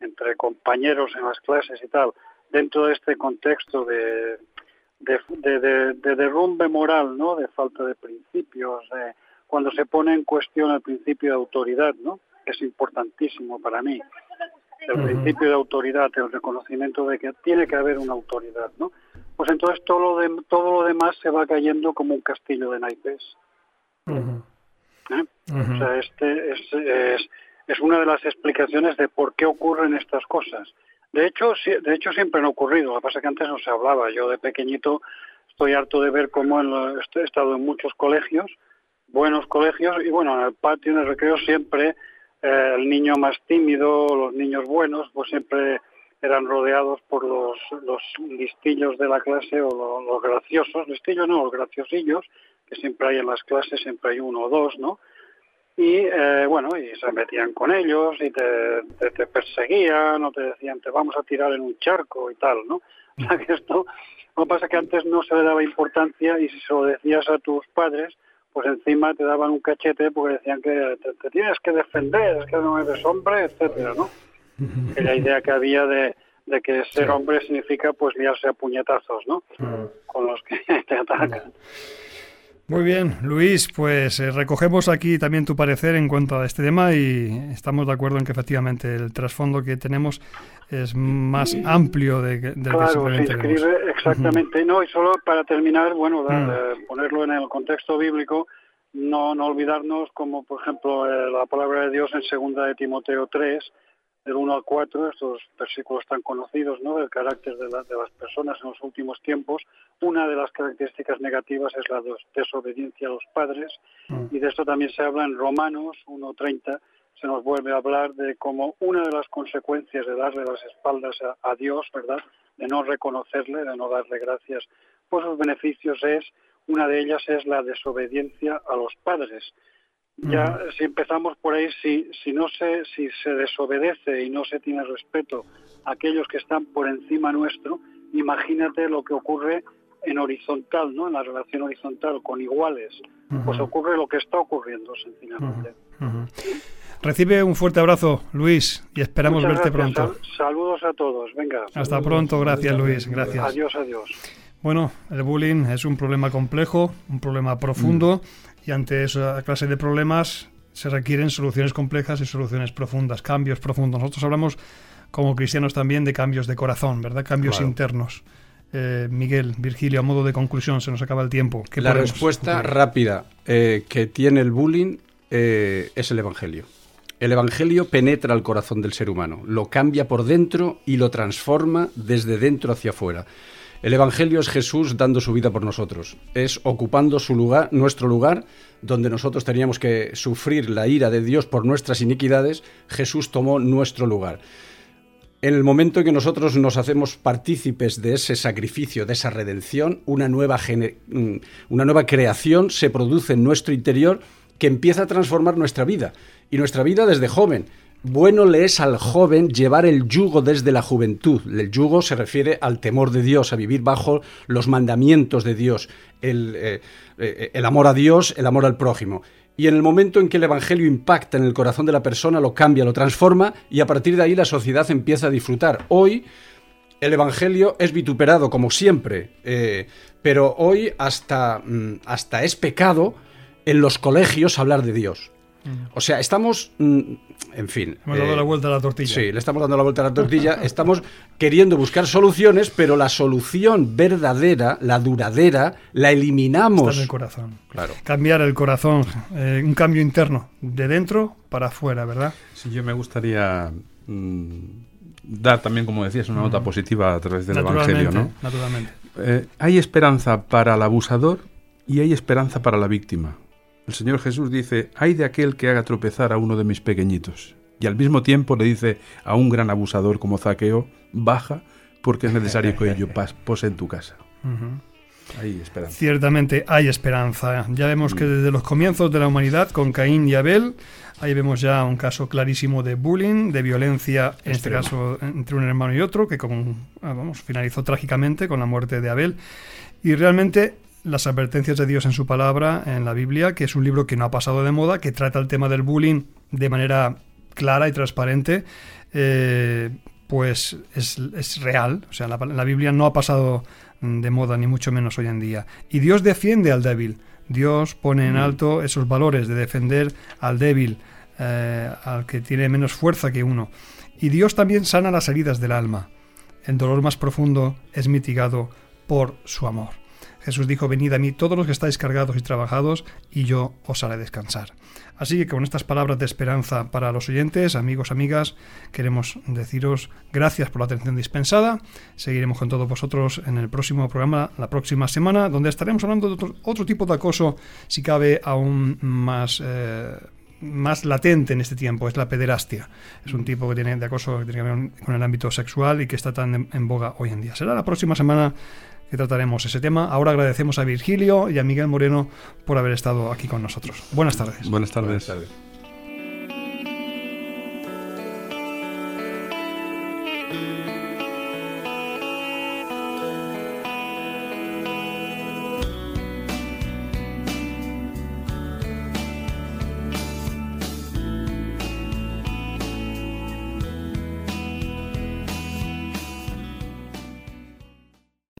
Entre compañeros en las clases y tal, dentro de este contexto de de, de, de, derrumbe moral, ¿no? De falta de principios, cuando se pone en cuestión el principio de autoridad, ¿no? Que es importantísimo para mí. El principio de autoridad, el reconocimiento de que tiene que haber una autoridad, ¿no? Pues entonces todo lo, de, todo lo demás se va cayendo como un castillo de naipes. ¿Eh? O sea, este es, es, es una de las explicaciones de por qué ocurren estas cosas. De hecho, de hecho siempre han ocurrido. Lo que pasa es que antes no se hablaba. Yo de pequeñito estoy harto de ver cómo he estado en muchos colegios, buenos colegios, y bueno, en el patio, en el recreo siempre eh, el niño más tímido, los niños buenos, pues siempre eran rodeados por los, los listillos de la clase o los, los graciosos, listillos no, los graciosillos, que siempre hay en las clases, siempre hay uno o dos, ¿no? Y eh, bueno, y se metían con ellos y te, te, perseguían o te decían te vamos a tirar en un charco y tal, ¿no? O sea que esto, lo que pasa es que antes no se le daba importancia y si se lo decías a tus padres, pues encima te daban un cachete porque decían que te, tienes que defender, es que no eres hombre, etcétera, ¿no? la idea que había de, de que ser hombre significa pues liarse a puñetazos, ¿no? Con los que te atacan. Muy bien, Luis, pues eh, recogemos aquí también tu parecer en cuanto a este tema y estamos de acuerdo en que efectivamente el trasfondo que tenemos es más amplio de, del claro, que se escribe exactamente. No, y solo para terminar, bueno, mm. ponerlo en el contexto bíblico, no, no olvidarnos como, por ejemplo, eh, la palabra de Dios en segunda de Timoteo 3, del 1 al 4, estos versículos tan conocidos ¿no? del carácter de, de, las personas en los últimos tiempos, una de las características negativas es la desobediencia a los padres, mm. y de esto también se habla en Romanos 1.30, se nos vuelve a hablar de cómo una de las consecuencias de darle las espaldas a, a Dios, ¿verdad?, de no reconocerle, de no darle gracias por sus beneficios es, una de ellas es la desobediencia a los padres. Ya si empezamos por ahí, si, si no se, si se desobedece y no se tiene respeto a aquellos que están por encima nuestro, imagínate lo que ocurre en horizontal, ¿no? En la relación horizontal con iguales, pues ocurre lo que está ocurriendo sencillamente. Recibe un fuerte abrazo, Luis, y esperamos verte pronto. saludos a todos, venga. Hasta pronto, gracias, Luis, gracias. Adiós, adiós. Bueno, el bullying es un problema complejo, un problema profundo. Mm y ante esa clase de problemas se requieren soluciones complejas y soluciones profundas, cambios profundos. Nosotros hablamos como cristianos también de cambios de corazón, ¿verdad? Cambios internos. Eh, Miguel, Virgilio, a modo de conclusión, se nos acaba el tiempo. La respuesta rápida eh, que tiene el bullying eh, es el Evangelio. El Evangelio penetra el corazón del ser humano, lo cambia por dentro y lo transforma desde dentro hacia afuera. El Evangelio es Jesús dando su vida por nosotros, es ocupando su lugar, nuestro lugar, donde nosotros teníamos que sufrir la ira de Dios por nuestras iniquidades, Jesús tomó nuestro lugar. En el momento en que nosotros nos hacemos partícipes de ese sacrificio, de esa redención, una nueva, mm, una nueva creación se produce en nuestro interior que empieza a transformar nuestra vida. Y nuestra vida desde joven bueno le es al joven llevar el yugo desde la juventud. El yugo se refiere al temor de Dios, a vivir bajo los mandamientos de Dios, el, eh, eh, el, amor a Dios, el amor al prójimo. Y en el momento en que el Evangelio impacta en el corazón de la persona, lo cambia, lo transforma y a partir de ahí la sociedad empieza a disfrutar. Hoy el Evangelio es vituperado como siempre, eh, pero hoy hasta, mm, hasta es pecado en los colegios hablar de Dios. O sea, estamos, mm, en fin. Hemos dado la eh, vuelta a la tortilla. Sí, le estamos dando la vuelta a la tortilla. estamos queriendo buscar soluciones, pero la solución verdadera, la duradera, la eliminamos. Está en el corazón. Claro. Cambiar el corazón, eh, un cambio interno, de dentro para afuera, ¿verdad? Sí, yo me gustaría mm, dar también, como decías, una nota positiva a través del Evangelio, ¿no? Naturalmente. Eh, hay esperanza para el abusador y hay esperanza para la víctima. El Señor Jesús dice, hay de aquel que haga tropezar a uno de mis pequeñitos. Y al mismo tiempo le dice a un gran abusador como Zaqueo, baja porque es necesario que yo pose en tu casa. Hay esperanza. Ciertamente hay esperanza. Ya vemos que desde los comienzos de la humanidad, con Caín y Abel, ahí vemos ya un caso clarísimo de bullying, de violencia, en este caso entre un hermano y otro, que ah, vamos, finalizó trágicamente con la muerte de Abel. Y realmente las advertencias de Dios en su palabra, en la Biblia, que es un libro que no ha pasado de moda, que trata el tema del bullying de manera clara y transparente, eh, pues es, real. O sea, la, la, Biblia no ha pasado de moda, ni mucho menos hoy en día. Y Dios defiende al débil. Dios pone en mm. alto esos valores de defender al débil, eh, al que tiene menos fuerza que uno. Y Dios también sana las heridas del alma. El dolor más profundo es mitigado por su amor. Jesús dijo, venid a mí todos los que estáis cargados y trabajados, y yo os haré descansar. Así que con estas palabras de esperanza para los oyentes, amigos, amigas, queremos deciros gracias por la atención dispensada. Seguiremos con todos vosotros en el próximo programa, la próxima semana, donde estaremos hablando de otro, tipo de acoso, si cabe aún más... Eh, más latente en este tiempo es la pederastia. Es un tipo que tiene de acoso que tiene que ver con el ámbito sexual y que está tan en boga hoy en día. Será la próxima semana que trataremos ese tema. Ahora agradecemos a Virgilio y a Miguel Moreno por haber estado aquí con nosotros. Buenas tardes. Buenas tardes. Buenas tardes.